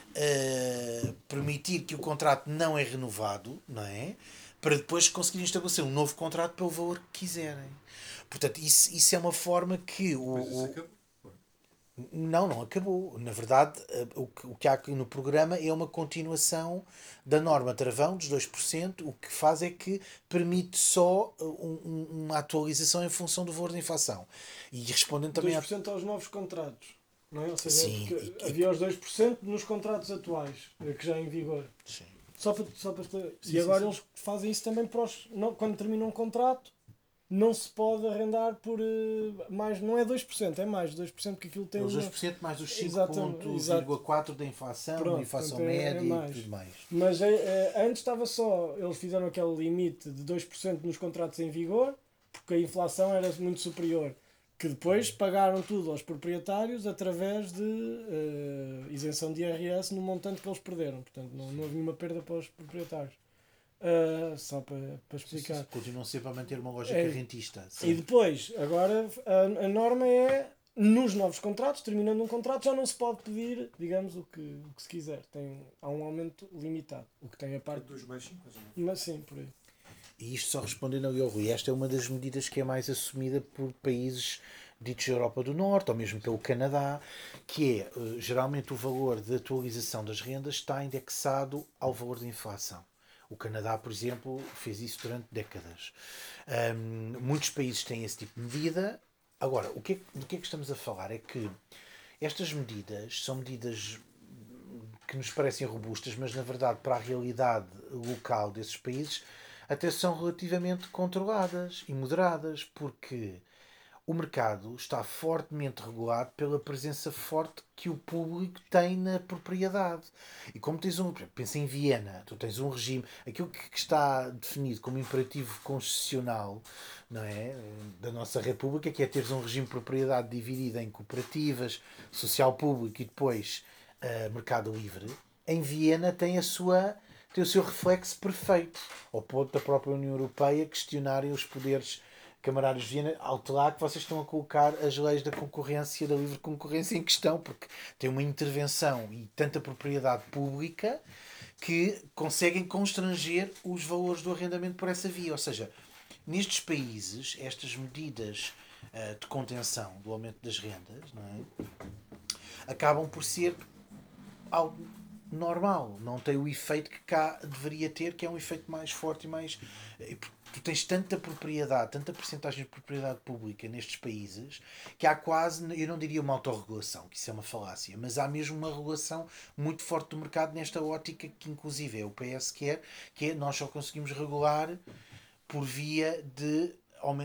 uh, permitir que o contrato não é renovado, não é? Para depois conseguirem estabelecer um novo contrato pelo valor que quiserem. Portanto, isso, isso é uma forma que o não, não acabou. Na verdade, eh, o que, o que há aqui no programa é uma continuação da norma travão dos 2%, o que faz é que permite só eh, um, uma atualização em função do valor da inflação. E respondendo também 2% a... aos novos contratos. Não é? Ou seja, Sim, porque e- havia os 2% nos contratos atuais, eh, que já em vigor. Sim. Só para, só para, Sim, e sim, agora sim. eles fazem isso também para os. Não, quando termina um contrato, não se pode arrendar por eh, mais. Não é 2%, é mais 2%, porque aquilo tem. Os uma- 2% mais os Exatamente, 5,4% da inflação, Pronto, inflação portanto, é- é média e mais. tudo mais. Mas é, é, antes estava só. Eles fizeram aquele limite de 2% nos contratos em vigor, porque a inflação era muito superior. Que depois pagaram tudo aos proprietários através de eh, isenção de IRS no montante que eles perderam. Portanto, não, não havia nenhuma perda para os proprietários. Ah, só para, para explicar. Continuam sempre a manter uma lógica É. rentista. E Sim. depois, agora, a, a norma é, nos novos contratos, terminando um contrato, já não se pode pedir, digamos, o que, o que se quiser. Tem, há um aumento limitado. O que tem a parte. Dos mais menos. Mas sim, por aí. E isto só respondendo ao Rui, esta é uma das medidas que é mais assumida por países ditos da Europa do Norte, ou mesmo pelo Canadá, que é, eh, geralmente o valor de atualização das rendas está indexado ao valor da inflação. O Canadá, por exemplo, fez isso durante décadas. Ahm, muitos países têm esse tipo de medida. Agora, o que é, do que é que estamos a falar? É que estas medidas são medidas que nos parecem robustas, mas na verdade, para a realidade local desses países, até são relativamente controladas e moderadas, porque o mercado está fortemente regulado pela presença forte que o público tem na propriedade. E como tens um. Pensa em Viena, tu tens um regime. Aquilo que está definido como imperativo constitucional não é? da nossa República, que é teres um regime de propriedade dividido em cooperativas, social público e depois eh, mercado livre. Em Viena tem a sua tem o seu reflexo perfeito, ao ponto da própria União Europeia questionarem os poderes camarários de Viena, alterar que vocês estão a colocar as leis da concorrência, da livre concorrência em questão, porque tem uma intervenção e tanta propriedade pública que conseguem constranger os valores do arrendamento por essa via. Ou seja, nestes países, estas medidas eh, de contenção do aumento das rendas é? acabam por ser algo normal, não tem o efeito que cá deveria ter, que é um efeito mais forte e mais. Tu tens tanta propriedade, tanta porcentagem de propriedade pública nestes países que há quase, eu não diria uma autorregulação, que isso é uma falácia, mas há mesmo uma regulação muito forte do mercado nesta ótica que, inclusive, é o PS quer, que é nós só conseguimos regular por via de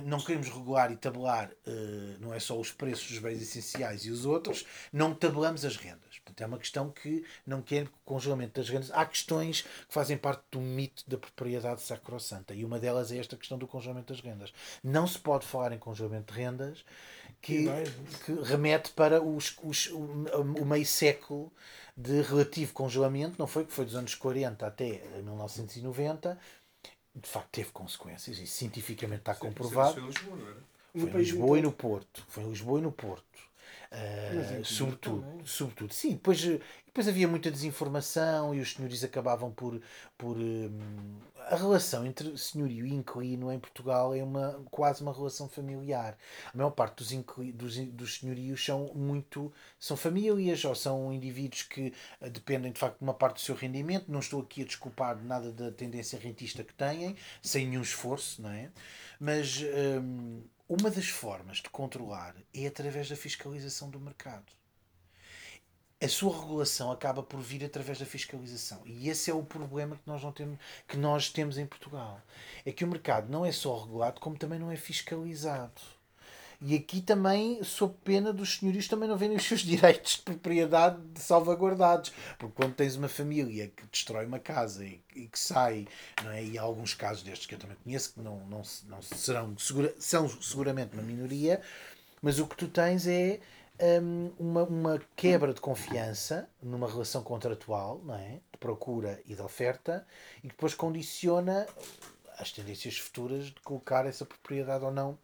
não queremos regular e tabelar eh, não é só os preços dos bens essenciais e os outros, não tabelamos as rendas. Portanto, é uma questão que não quer congelamento das rendas. Há questões que fazem parte do mito da propriedade sacrossanta e uma delas é esta questão do congelamento das rendas. Não se pode falar em congelamento de rendas que, que remete para os, os, o, meio século de relativo congelamento, não foi que foi dos anos 40 até 1990, de facto teve consequências e cientificamente está comprovado. Isso foi em Lisboa, não era? Foi em Lisboa e no Porto. Foi em Lisboa e no Porto. Coimbra sobretudo, também. sobretudo, sim. Depois, eh, depois havia muita desinformação e os senhores acabavam por. por hum, a relação entre senhorio e inquilino em Portugal é uma, quase uma relação familiar. A maior parte dos, inquili- dos, dos senhorios são muito. são famílias ou são indivíduos que eh, dependem de facto de uma parte do seu rendimento. Não estou aqui a desculpar nada da tendência rentista que têm, sem nenhum esforço, não é? Mas. hum, uma das formas de controlar é através da fiscalização do mercado. A sua regulação acaba por vir através da fiscalização. E esse é o problema que nós, não temos, que nós temos em Portugal. É que o mercado não é só regulado, como também não é fiscalizado. E aqui também, sob pena dos senhorios, também não verem os seus [LAUGHS] direitos de propriedade salvaguardados. Porque quando tens uma família que destrói uma casa e, e que sai, não é? e há alguns casos destes que eu também conheço, que não, não, não serão, segura, são seguramente uma minoria, mas o que tu tens é hum, uma, uma quebra de confiança numa relação contratual, não é? de procura e de oferta, e que depois condiciona as tendências futuras de colocar essa propriedade ou não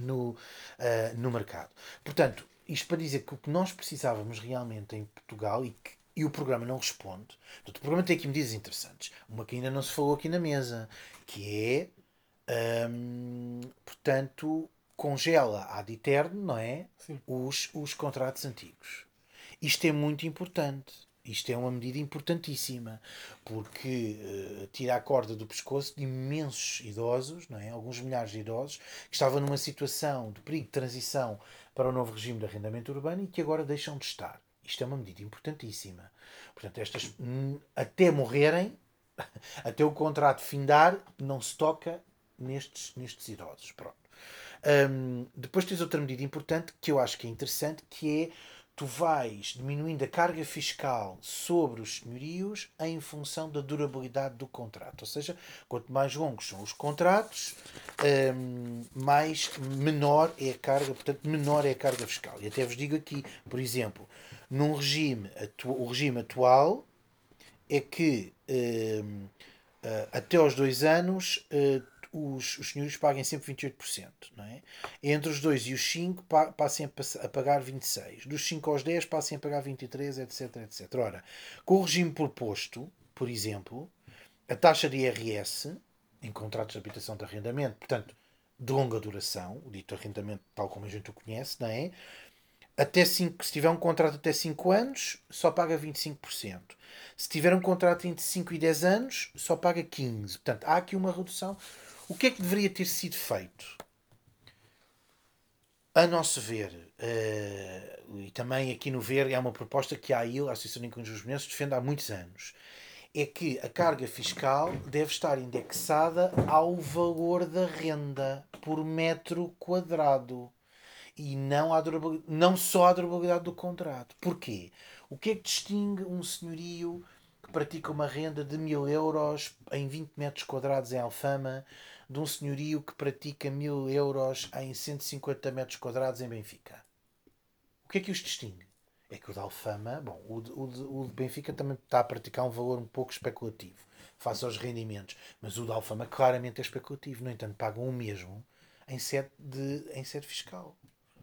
no, ah, no mercado. Portanto, isto para dizer que o que nós precisávamos realmente em Portugal e que e o programa não responde. Portanto, o programa tem aqui medidas interessantes. Uma que ainda não se falou aqui na mesa, que é, hum, portanto, congela ad eterno, não é? Sim. Os, os contratos antigos. Isto é muito importante. Isto é uma medida importantíssima, porque uh, tira a corda do pescoço de imensos idosos, não é? alguns milhares de idosos, que estavam numa situação de perigo de transição para o novo regime de arrendamento urbano e que agora deixam de estar. Isto é uma medida importantíssima. Portanto, estas, hum, até morrerem, [LAUGHS] até o contrato findar, não se toca nestes, nestes idosos. Pronto. Um, depois tens outra medida importante que eu acho que é interessante, que é tu vais diminuindo a carga fiscal sobre os senhorios em função da durabilidade do contrato. Ou seja, quanto mais longos são os contratos, um, mais menor é a carga, portanto, menor é a carga fiscal. E até vos digo aqui, por exemplo, num regime, o regime atual é que um, uh, até aos dois anos uh, os, os senhores paguem sempre 28%, não é? Entre os 2 e os 5 passem a pagar 26%. Dos 5 aos 10 passem a pagar 23%, etc, etc. Ora, com o regime proposto, por exemplo, a taxa de IRS em contratos de habitação de arrendamento, portanto, de longa duração, o dito arrendamento tal como a gente o conhece, não é? Até cinco, se tiver um contrato até 5 anos, só paga 25%. Se tiver um contrato entre 5 e 10 anos, só paga 15%. Portanto, há aqui uma redução o que é que deveria ter sido feito? A nosso ver, uh, e também aqui no ver, é uma proposta que a AIL, a Associação de Inconjuntos defende há muitos anos, é que a carga fiscal deve estar indexada ao valor da renda por metro quadrado e não, à não só à durabilidade do contrato. Porquê? O que é que distingue um senhorio que pratica uma renda de mil euros em 20 metros quadrados em Alfama de um senhorio que pratica mil euros em 150 metros quadrados em Benfica. O que é que os distingue? É que o de Alfama, bom, o de, o de, o de Benfica também está a praticar um valor um pouco especulativo face aos rendimentos, mas o de Alfama claramente é especulativo. No entanto, pagam o mesmo em sede, de, em sede fiscal.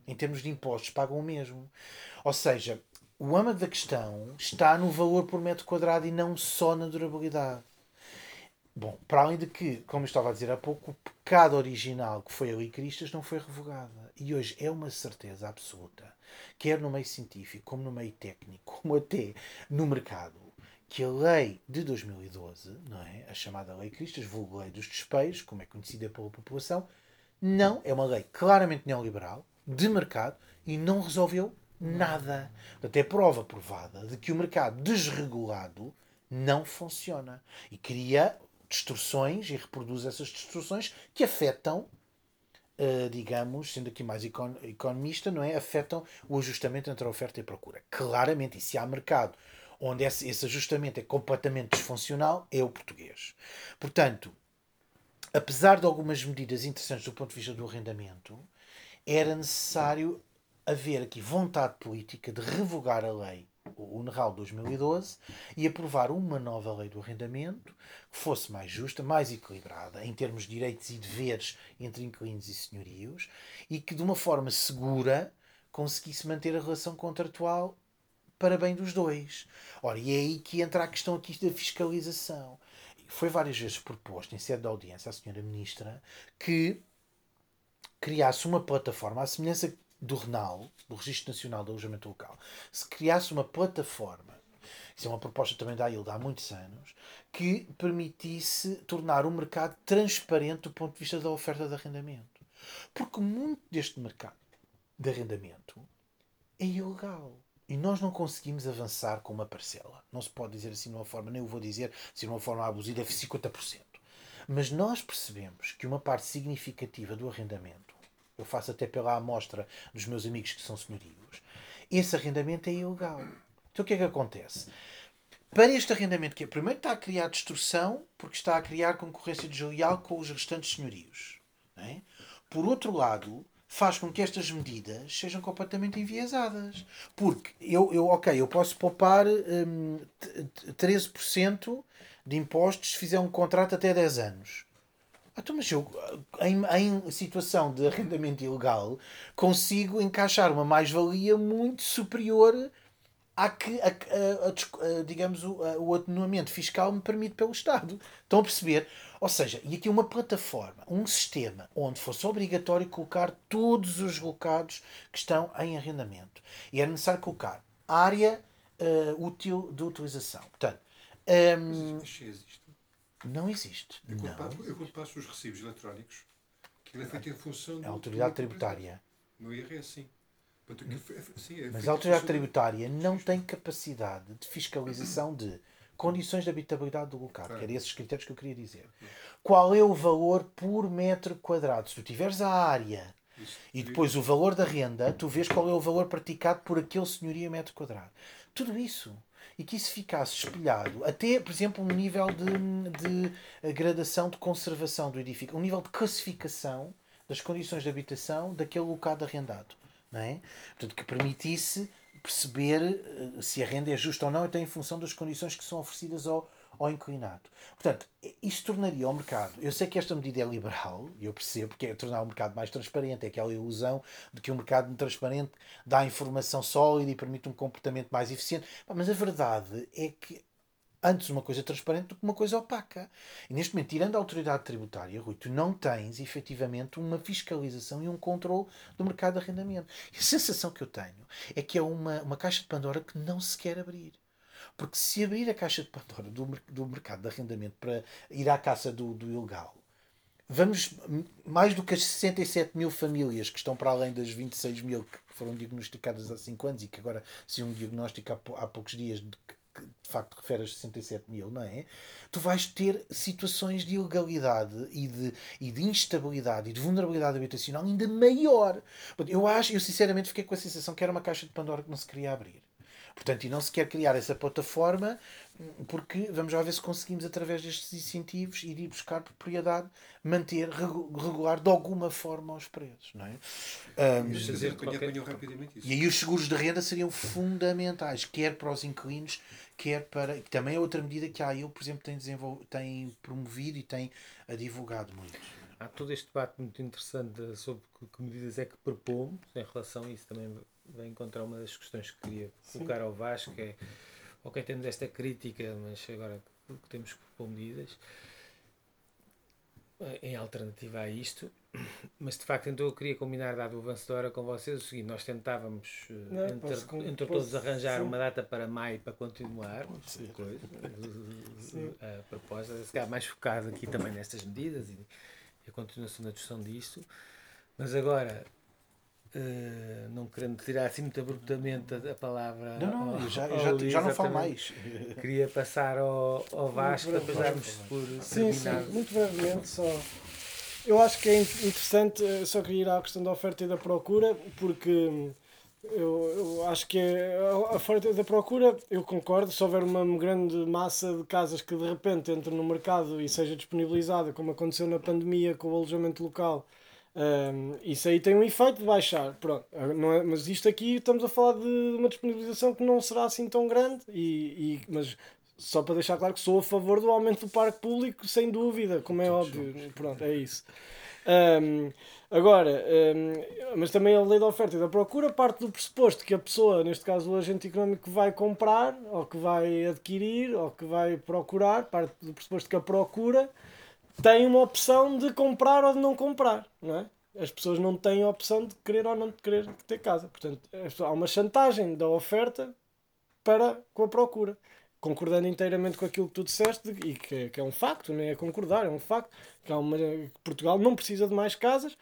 Em termos de impostos, pagam o mesmo. Ou seja, o âmago da questão está no valor por metro quadrado e não só na durabilidade. Bom, para além de que, como eu estava a dizer há pouco, o pecado original que foi a Lei Cristas não foi revogada. E hoje é uma certeza absoluta, quer no meio científico, como no meio técnico, como até no mercado, que a lei de 2012, não é? a chamada Lei Cristas, vulgo Lei dos Despejos, como é conhecida pela população, não é uma lei claramente neoliberal, de mercado, e não resolveu nada. Portanto, é prova provada de que o mercado desregulado não funciona e cria distorções e reproduz essas distorções que afetam, uh, digamos, sendo aqui mais econ economista, não é? Afetam o ajustamento entre a oferta e a procura. Claramente, e se há mercado onde esse, esse ajustamento é completamente disfuncional, é o português. Portanto, apesar de algumas medidas interessantes do ponto de vista do arrendamento, era necessário haver aqui vontade política de revogar a lei o NRAL 2012 e aprovar uma nova lei do arrendamento que fosse mais justa, mais equilibrada em termos de direitos e deveres entre inquilinos e senhorios e que de uma forma segura conseguisse manter a relação contratual para bem dos dois. Ora, e é aí que entra a questão aqui da fiscalização. Foi várias vezes proposto em sede de audiência à senhora ministra que criasse uma plataforma à semelhança do RENAL, do Registro Nacional de Alojamento Local, se criasse uma plataforma, isso é uma proposta também da ILDA há muitos anos, que permitisse tornar o mercado transparente do ponto de vista da oferta de arrendamento. Porque muito deste mercado de arrendamento é ilegal. E nós não conseguimos avançar com uma parcela. Não se pode dizer assim de uma forma, nem eu vou dizer se de uma forma abusiva, é 50%. Mas nós percebemos que uma parte significativa do arrendamento eu faço até pela amostra dos meus amigos que são senhorios, esse arrendamento é ilegal. Então o que é que acontece? Para este arrendamento, que é, primeiro está a criar destrução, porque está a criar concorrência desleal com os restantes senhorios. É? Por outro lado, faz com que estas medidas sejam completamente enviesadas. Porque eu, eu ok, eu posso poupar hum, 13% de impostos se fizer um contrato até 10 anos. Então, mas eu, em, em situação de arrendamento ilegal, consigo encaixar uma mais-valia muito superior à que, a, a, a, digamos, o, o atenuamento fiscal me permite pelo Estado. Estão a perceber? Ou seja, e aqui uma plataforma, um sistema onde fosse obrigatório colocar todos os locados que estão em arrendamento. E é necessário colocar área uh, útil de utilização. Portanto, um, Isto existe. Não existe. Eu quando, Não. passo, eu quando passo os recibos eletrónicos, aquilo é feito em função É a autoridade do- tributária. No IRS, sim. É- é Mas a autoridade tributária não tem capacidade de fiscalização de condições de habitabilidade do local, que eram esses critérios que eu queria dizer. Qual é o valor por metro quadrado? Se tu tiveres a área Isso. e depois o valor da renda, tu vês qual é o valor praticado por aquele senhoria metro quadrado. Tudo isso. E que isso ficasse espelhado, até, por exemplo, um nível de, de gradação de conservação do edifício, um nível de classificação das condições de habitação daquele local arrendado. Não é? Portanto, que permitisse perceber eh, se a renda é justa ou não, até em função das condições que são oferecidas ao, ao inclinado. Portanto, isto tornaria o mercado. Eu sei que esta medida é liberal, eu percebo que é tornar o mercado mais transparente, é aquela ilusão de que o mercado transparente dá informação sólida e permite um comportamento mais eficiente. Mas a verdade é que antes uma coisa transparente do que uma coisa opaca. E neste momento, tirando a autoridade tributária, Rui, tu não tens efetivamente uma fiscalização e um controle do mercado de arrendamento. E a sensação que eu tenho é que é uma, uma caixa de Pandora que não se quer abrir. Porque se abrir a caixa de Pandora do, do mercado de arrendamento para ir à caça do, do ilegal, vamos mais do que as 67 mil famílias que estão para além das 26 mil que foram diagnosticadas há 5 anos e que agora se um diagnóstico há, há poucos dias de que que de facto refere a 67 mil, não é? Tu vais ter situações de ilegalidade e de, e de instabilidade e de vulnerabilidade habitacional ainda maior. Eu acho, eu sinceramente fiquei com a sensação que era uma caixa de Pandora que não se queria abrir. Portanto, e não se quer criar essa plataforma porque vamos já ver se conseguimos, através destes incentivos, ir buscar propriedade, manter, regu- regular de alguma forma os preços. Não é? Mas dizer qualquer- apanhou rapidamente isso. e aí os seguros de renda seriam fundamentais, quer para os inquilinos, quer para. que Também é outra medida que a AIL, por exemplo, tem, desenvol... tem promovido e tem a divulgado muito. Há todo este debate muito interessante sobre que, que medidas é que propomos em relação a isso. Também vai encontrar uma das questões que queria colocar ao Vasco, é, ok, temos esta crítica, mas agora que que temos que propor medidas eh, em alternativa a isto. Mas de facto, então eu queria combinar, dado o avanço da hora, com vocês o seguinte: nós tentávamos, eh, Não, entre, posso entre posso- todos, arranjar sim. uma data para maio para continuarmos ser. coisa, [LAUGHS] Sim. a proposta, se calhar mais focado aqui também nestas medidas e, e a continuação da discussão disto. Mas agora, eh, não querendo tirar assim muito abruptamente a, a palavra. Não, não, ao- eu já, eu já, Luís, já não falo também mais. [LAUGHS] Queria passar ao, ao Vasco para por Sim, sim, muito brevemente só. Eu acho que é in- interessante, eh, só queria ir à questão da oferta e da procura, porque hum, eu, eu acho que é- a a oferta e da procura, eu concordo, se houver uma grande massa de casas que de repente entre no mercado e seja disponibilizada, como aconteceu na pandemia com o alojamento local, hum, isso aí tem um efeito de baixar. Pronto, Ah, não é, mas isto aqui estamos a falar de uma disponibilização que não será assim tão grande, e, e- mas só para deixar claro que sou a favor do aumento do parque público, sem dúvida, como é óbvio. Pronto, é isso. Ahm, agora, ahm, mas também a lei da oferta e da procura parte do pressuposto que a pessoa, neste caso o agente económico que vai comprar, ou que vai adquirir, ou que vai procurar, parte do pressuposto que a procura tem uma opção de comprar ou de não comprar, não é? As pessoas não têm a opção de querer ou não de querer ter casa. Portanto, há uma chantagem da oferta para com a procura. Concordando inteiramente com aquilo que tu disseste, e que, que é um facto, não é concordar, é um facto, que, uma, que Portugal não precisa de mais casas,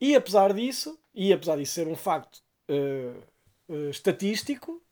e apesar disso, e apesar disso ser um facto eh, eh, estatístico,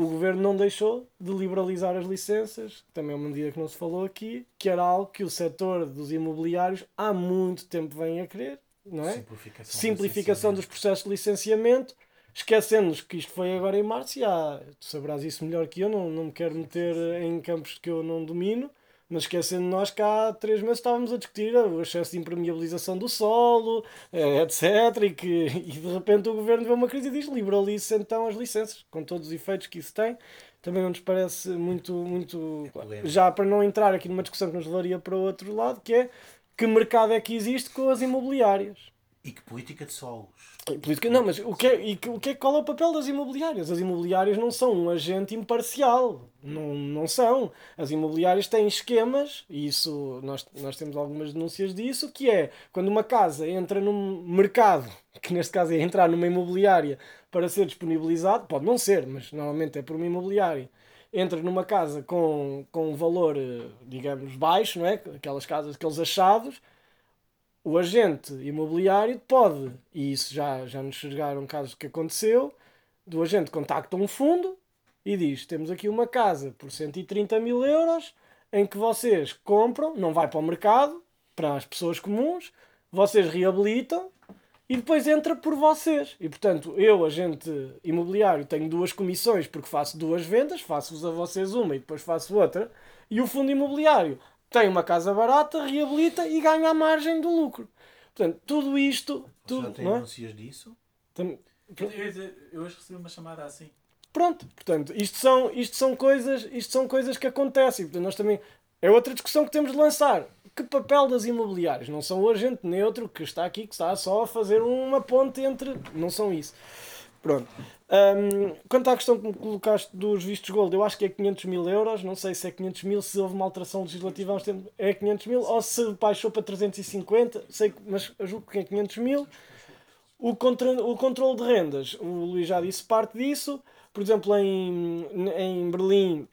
o governo não deixou de liberalizar as licenças, que também é uma medida que não se falou aqui, que era algo que o setor dos imobiliários há muito tempo vem a querer, não é? Simplificação. simplificação dos processos de licenciamento, esquecendo-nos que isto foi agora em março e há, tu saberás isso melhor que eu, não, não me quero meter em campos que eu não domino, mas esquecendo nós que há três meses estávamos a discutir o excesso de impermeabilização do solo, eh, etc. E que e de repente o governo vê uma crise e diz liberalize então as licenças, com todos os efeitos que isso tem. Também não nos parece muito, muito. polémico. Já para não entrar aqui numa discussão que nos levaria para o outro lado, que é que mercado é que existe com as imobiliárias? E que política de solos? Política, não, mas o que, é, e que- o que é, qual é o papel das imobiliárias? As imobiliárias não são um agente imparcial. Não, não são. As imobiliárias têm esquemas, e isso nós, nós temos algumas denúncias disso, que é quando uma casa entra num mercado, [LAUGHS] que neste caso é entrar numa imobiliária para ser disponibilizado, pode não ser, mas normalmente é por uma imobiliária. Entra numa casa com, com um valor, eh, digamos, baixo, não é? Aquelas casas, aqueles achados, o agente imobiliário pode, e isso já, já nos chegaram casos que aconteceu, do agente contacta um fundo e diz: Temos aqui uma casa por 130 mil euros em que vocês compram, não vai para o mercado, para as pessoas comuns, vocês reabilitam e depois entra por vocês. E portanto, eu, agente imobiliário, tenho duas comissões porque faço duas vendas, faço-vos a vocês uma e depois faço outra, e o fundo imobiliário tem uma casa barata, reabilita e ganha a margem do lucro. Portanto, tudo isto. Tudo, Já tem não é? denúncias disso? Tam- Eu, eu, eu hoje recebi uma chamada assim. Pronto, portanto, isto são, isto são coisas, isto são coisas que acontecem. Portanto, nós também é outra discussão que temos de lançar. Que papel das imobiliárias? Não são o agente neutro que está aqui, que está só a fazer uma ponte entre. Não são isso. Pronto. Hum, quanto à questão que me colocaste dos vistos gold, eu acho que é 500 mil euros. Não sei se é 500 mil, se houve uma alteração legislativa há uns tempos, é 500 mil, ou se baixou para 350, sei, mas julgo que é 500 mil. O, contra, o controle de rendas, o Luís já disse parte disso. Por exemplo, em, em Berlim,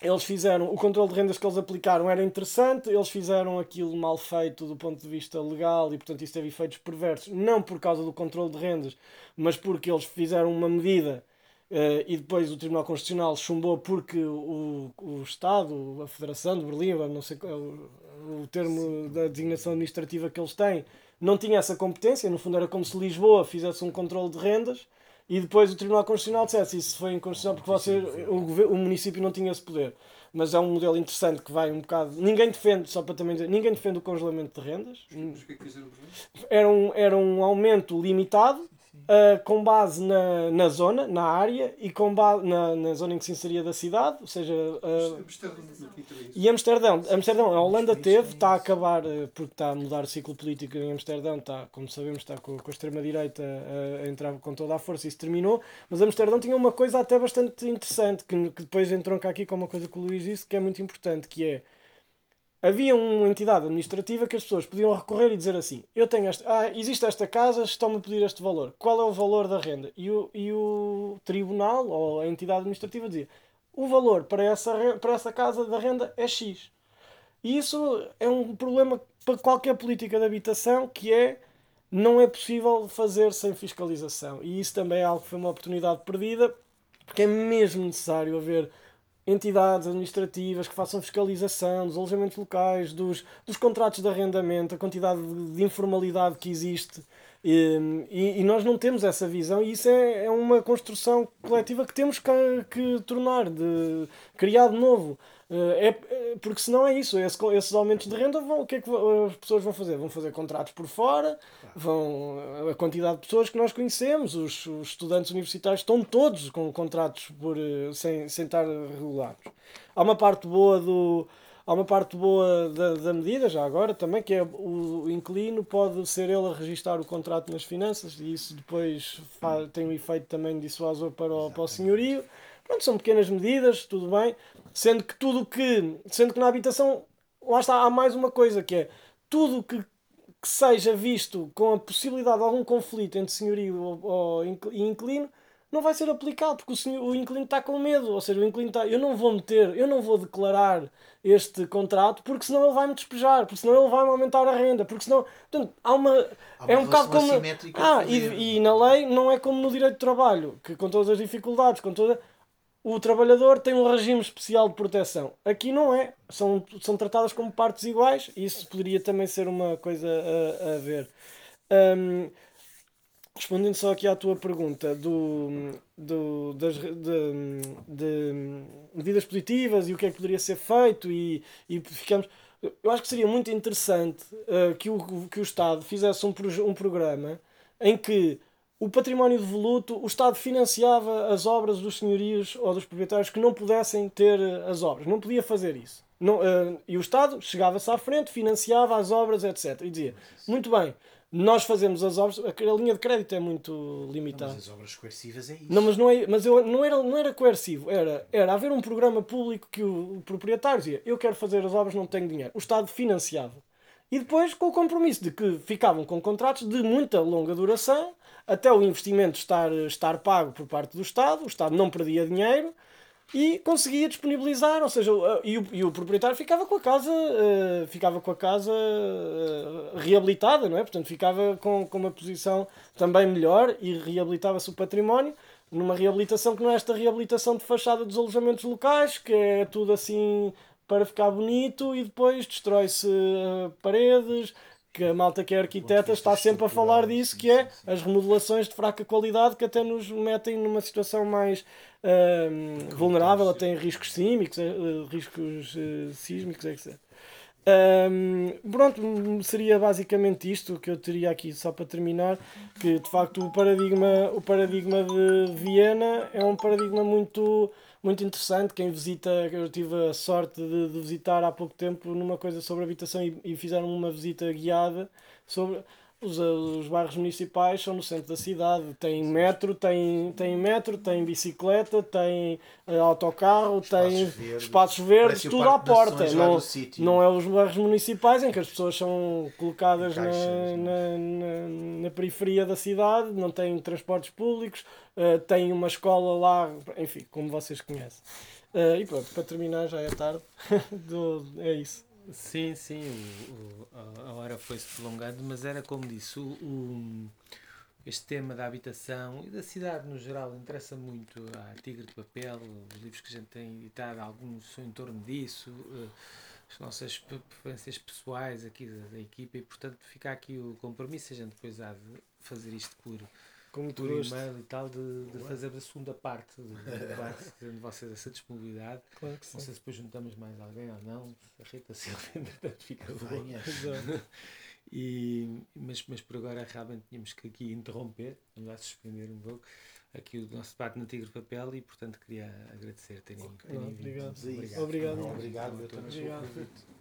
eles fizeram o controle de rendas que eles aplicaram era interessante, eles fizeram aquilo mal feito do ponto de vista legal e, portanto, isso teve efeitos perversos, não por causa do controle de rendas, mas porque eles fizeram uma medida eh, e depois o Tribunal Constitucional chumbou porque o, o Estado, a Federação de Berlim, não sei qual é o, o termo da designação administrativa que eles têm, não tinha essa competência. No fundo, era como se Lisboa fizesse um controle de rendas e depois o Tribunal Constitucional dissesse isso foi inconstitucional porque você, o, o município não tinha esse poder. Mas é um modelo interessante que vai um bocado. Ninguém defende, só para também dizer, ninguém defende o congelamento de rendas. Mas o que é que fizeram? Era um, era um aumento limitado. Ah, com base na, na zona, na área e com base na, na zona em que se inseria da cidade, ou seja, ah, isso. e Amsterdão, Amsterdão, a Holanda teve, está a acabar, eh, porque está a mudar o ciclo político em Amsterdão, está, como sabemos, está com, com a extrema-direita a, a entrar com toda a força e isso terminou, mas Amsterdão tinha uma coisa até bastante interessante, que, que depois entronca aqui com uma coisa que o Luís disse, que é muito importante, que é, havia uma entidade administrativa que as pessoas podiam recorrer e dizer assim, eu tenho esta, ah, existe esta casa, estão-me a pedir este valor, qual é o valor da renda? E o, e o tribunal, ou a entidade administrativa dizia, o valor para essa, para essa casa da renda é X. E isso é um problema para qualquer política de habitação que é não é possível fazer sem fiscalização. E isso também é algo que foi uma oportunidade perdida, porque é mesmo necessário haver entidades administrativas que façam fiscalização dos alojamentos locais, dos, dos contratos de arrendamento, a quantidade de, de informalidade que existe. E, e- e nós não temos essa visão, e isso é, é uma construção coletiva que temos que, que tornar, de criar de novo. Eh, É, é- porque senão é isso, esse- esses aumentos de renda, vão, o que é que as pessoas vão fazer? Vão fazer contratos por fora, vão, a quantidade de pessoas que nós conhecemos, os, os estudantes universitários estão todos com contratos por, eh, sem, sem estar regulados. Há uma parte boa do. Há uma parte boa da, da medida, já agora, também, que é o inquilino pode ser ele a registar o contrato nas finanças e isso depois fa- tem um efeito também dissuasor para o, para o senhorio. Pronto, são pequenas medidas, tudo bem. Sendo que tudo que. Sendo que na habitação, lá está, há mais uma coisa que é tudo que, que seja visto com a possibilidade de algum conflito entre senhorio ou, e inquilino não vai ser aplicado porque o, senhor, o inquilino está com medo. Ou seja, o inquilino está. Eu não vou meter, eu não vou declarar este contrato porque senão ele vai-me despejar, porque senão ele vai-me aumentar a renda, porque senão. Portanto, há uma. Há uma é um bocado como. Ah, e, e na lei não é como no direito de trabalho, que com todas as dificuldades, com toda. O trabalhador tem um regime especial de proteção. Aqui não é. São, são tratadas como partes iguais. Isso poderia também ser uma coisa a, a ver. Hum, respondendo só aqui à tua pergunta do, do, das, de, de medidas positivas e o que é que poderia ser feito e, e ficamos eu acho que seria muito interessante eh, que, o, que o Estado fizesse um, um programa em que o património devoluto, o Estado financiava as obras dos senhorios ou dos proprietários que não pudessem ter eh, as obras. Não podia fazer isso. Não, eh, e o Estado chegava-se à frente, financiava as obras, etc. E dizia: muito bem, nós fazemos as obras, a linha de crédito é muito Não, limitada. mas as obras coercivas é isso. Não, mas não, é, mas eu, não, era, não era coercivo, era, era haver um programa público que o, o proprietário dizia: Eu quero fazer as obras, não tenho dinheiro. O Estado financiava. E depois com o compromisso de que ficavam com contratos de muita longa duração, até o investimento estar, estar pago por parte do Estado, o Estado não perdia dinheiro e conseguia disponibilizar, ou seja, e o, e o proprietário ficava com a casa, eh, ficava com a casa eh, reabilitada, não é? Portanto, ficava com, com uma posição também melhor e reabilitava-se o património numa reabilitação que não é esta reabilitação de fachada dos alojamentos locais, que é tudo assim para ficar bonito e depois destrói-se eh, paredes, que a malta que é arquiteta está sempre a falar disso, que é as remodelações de fraca qualidade que até nos metem numa situação mais ehm, vulnerável, até em riscos sísmicos, eh, riscos eh, sísmicos, etc. Ahm, pronto, seria basicamente isto que eu teria aqui só para terminar, que de facto o paradigma, o paradigma de Viena é um paradigma muito, muito interessante. Quem visita, eu tive a sorte de, de visitar há pouco tempo numa coisa sobre habitação e, e fizeram uma visita guiada sobre os, os bairros municipais são no centro da cidade, tem metro, tem, tem metro, tem bicicleta, tem eh, autocarro, tem verdes. espaços verdes, tudo à porta. Não, não é os bairros municipais em que as pessoas são colocadas na, na, na, na periferia da cidade, não têm transportes públicos, eh, têm uma escola lá, enfim, como vocês conhecem. Eh, e pronto, para terminar, já é tarde. [LAUGHS] Do- é isso. Sim, sim, o, o- a- hora foi-se prolongando, mas era como disse, o, este tema da habitação e da cidade no geral interessa muito à Tigre de Papel, os livros que a gente tem editado, alguns são em torno disso, eh, as nossas pre- preferências pessoais aqui da, da equipa e portanto fica aqui o compromisso, a gente depois há de fazer isto por, Com muito por gosto. e-mail e tal, de, de fazer a segunda parte do do [LAUGHS] debate, tendo vocês essa disponibilidade. Claro que Não sim. sei se depois juntamos mais alguém ou não, se a Rita Silva [LAUGHS] entretanto fica boa. E, mas, mas por agora realmente tínhamos que aqui interromper, vamos lá suspender um pouco aqui o nosso debate no Tigre de Papel e portanto queria agradecer terem, terem vindo. Obrigado. Obrigado. Obrigado. Obrigado. Obrigado.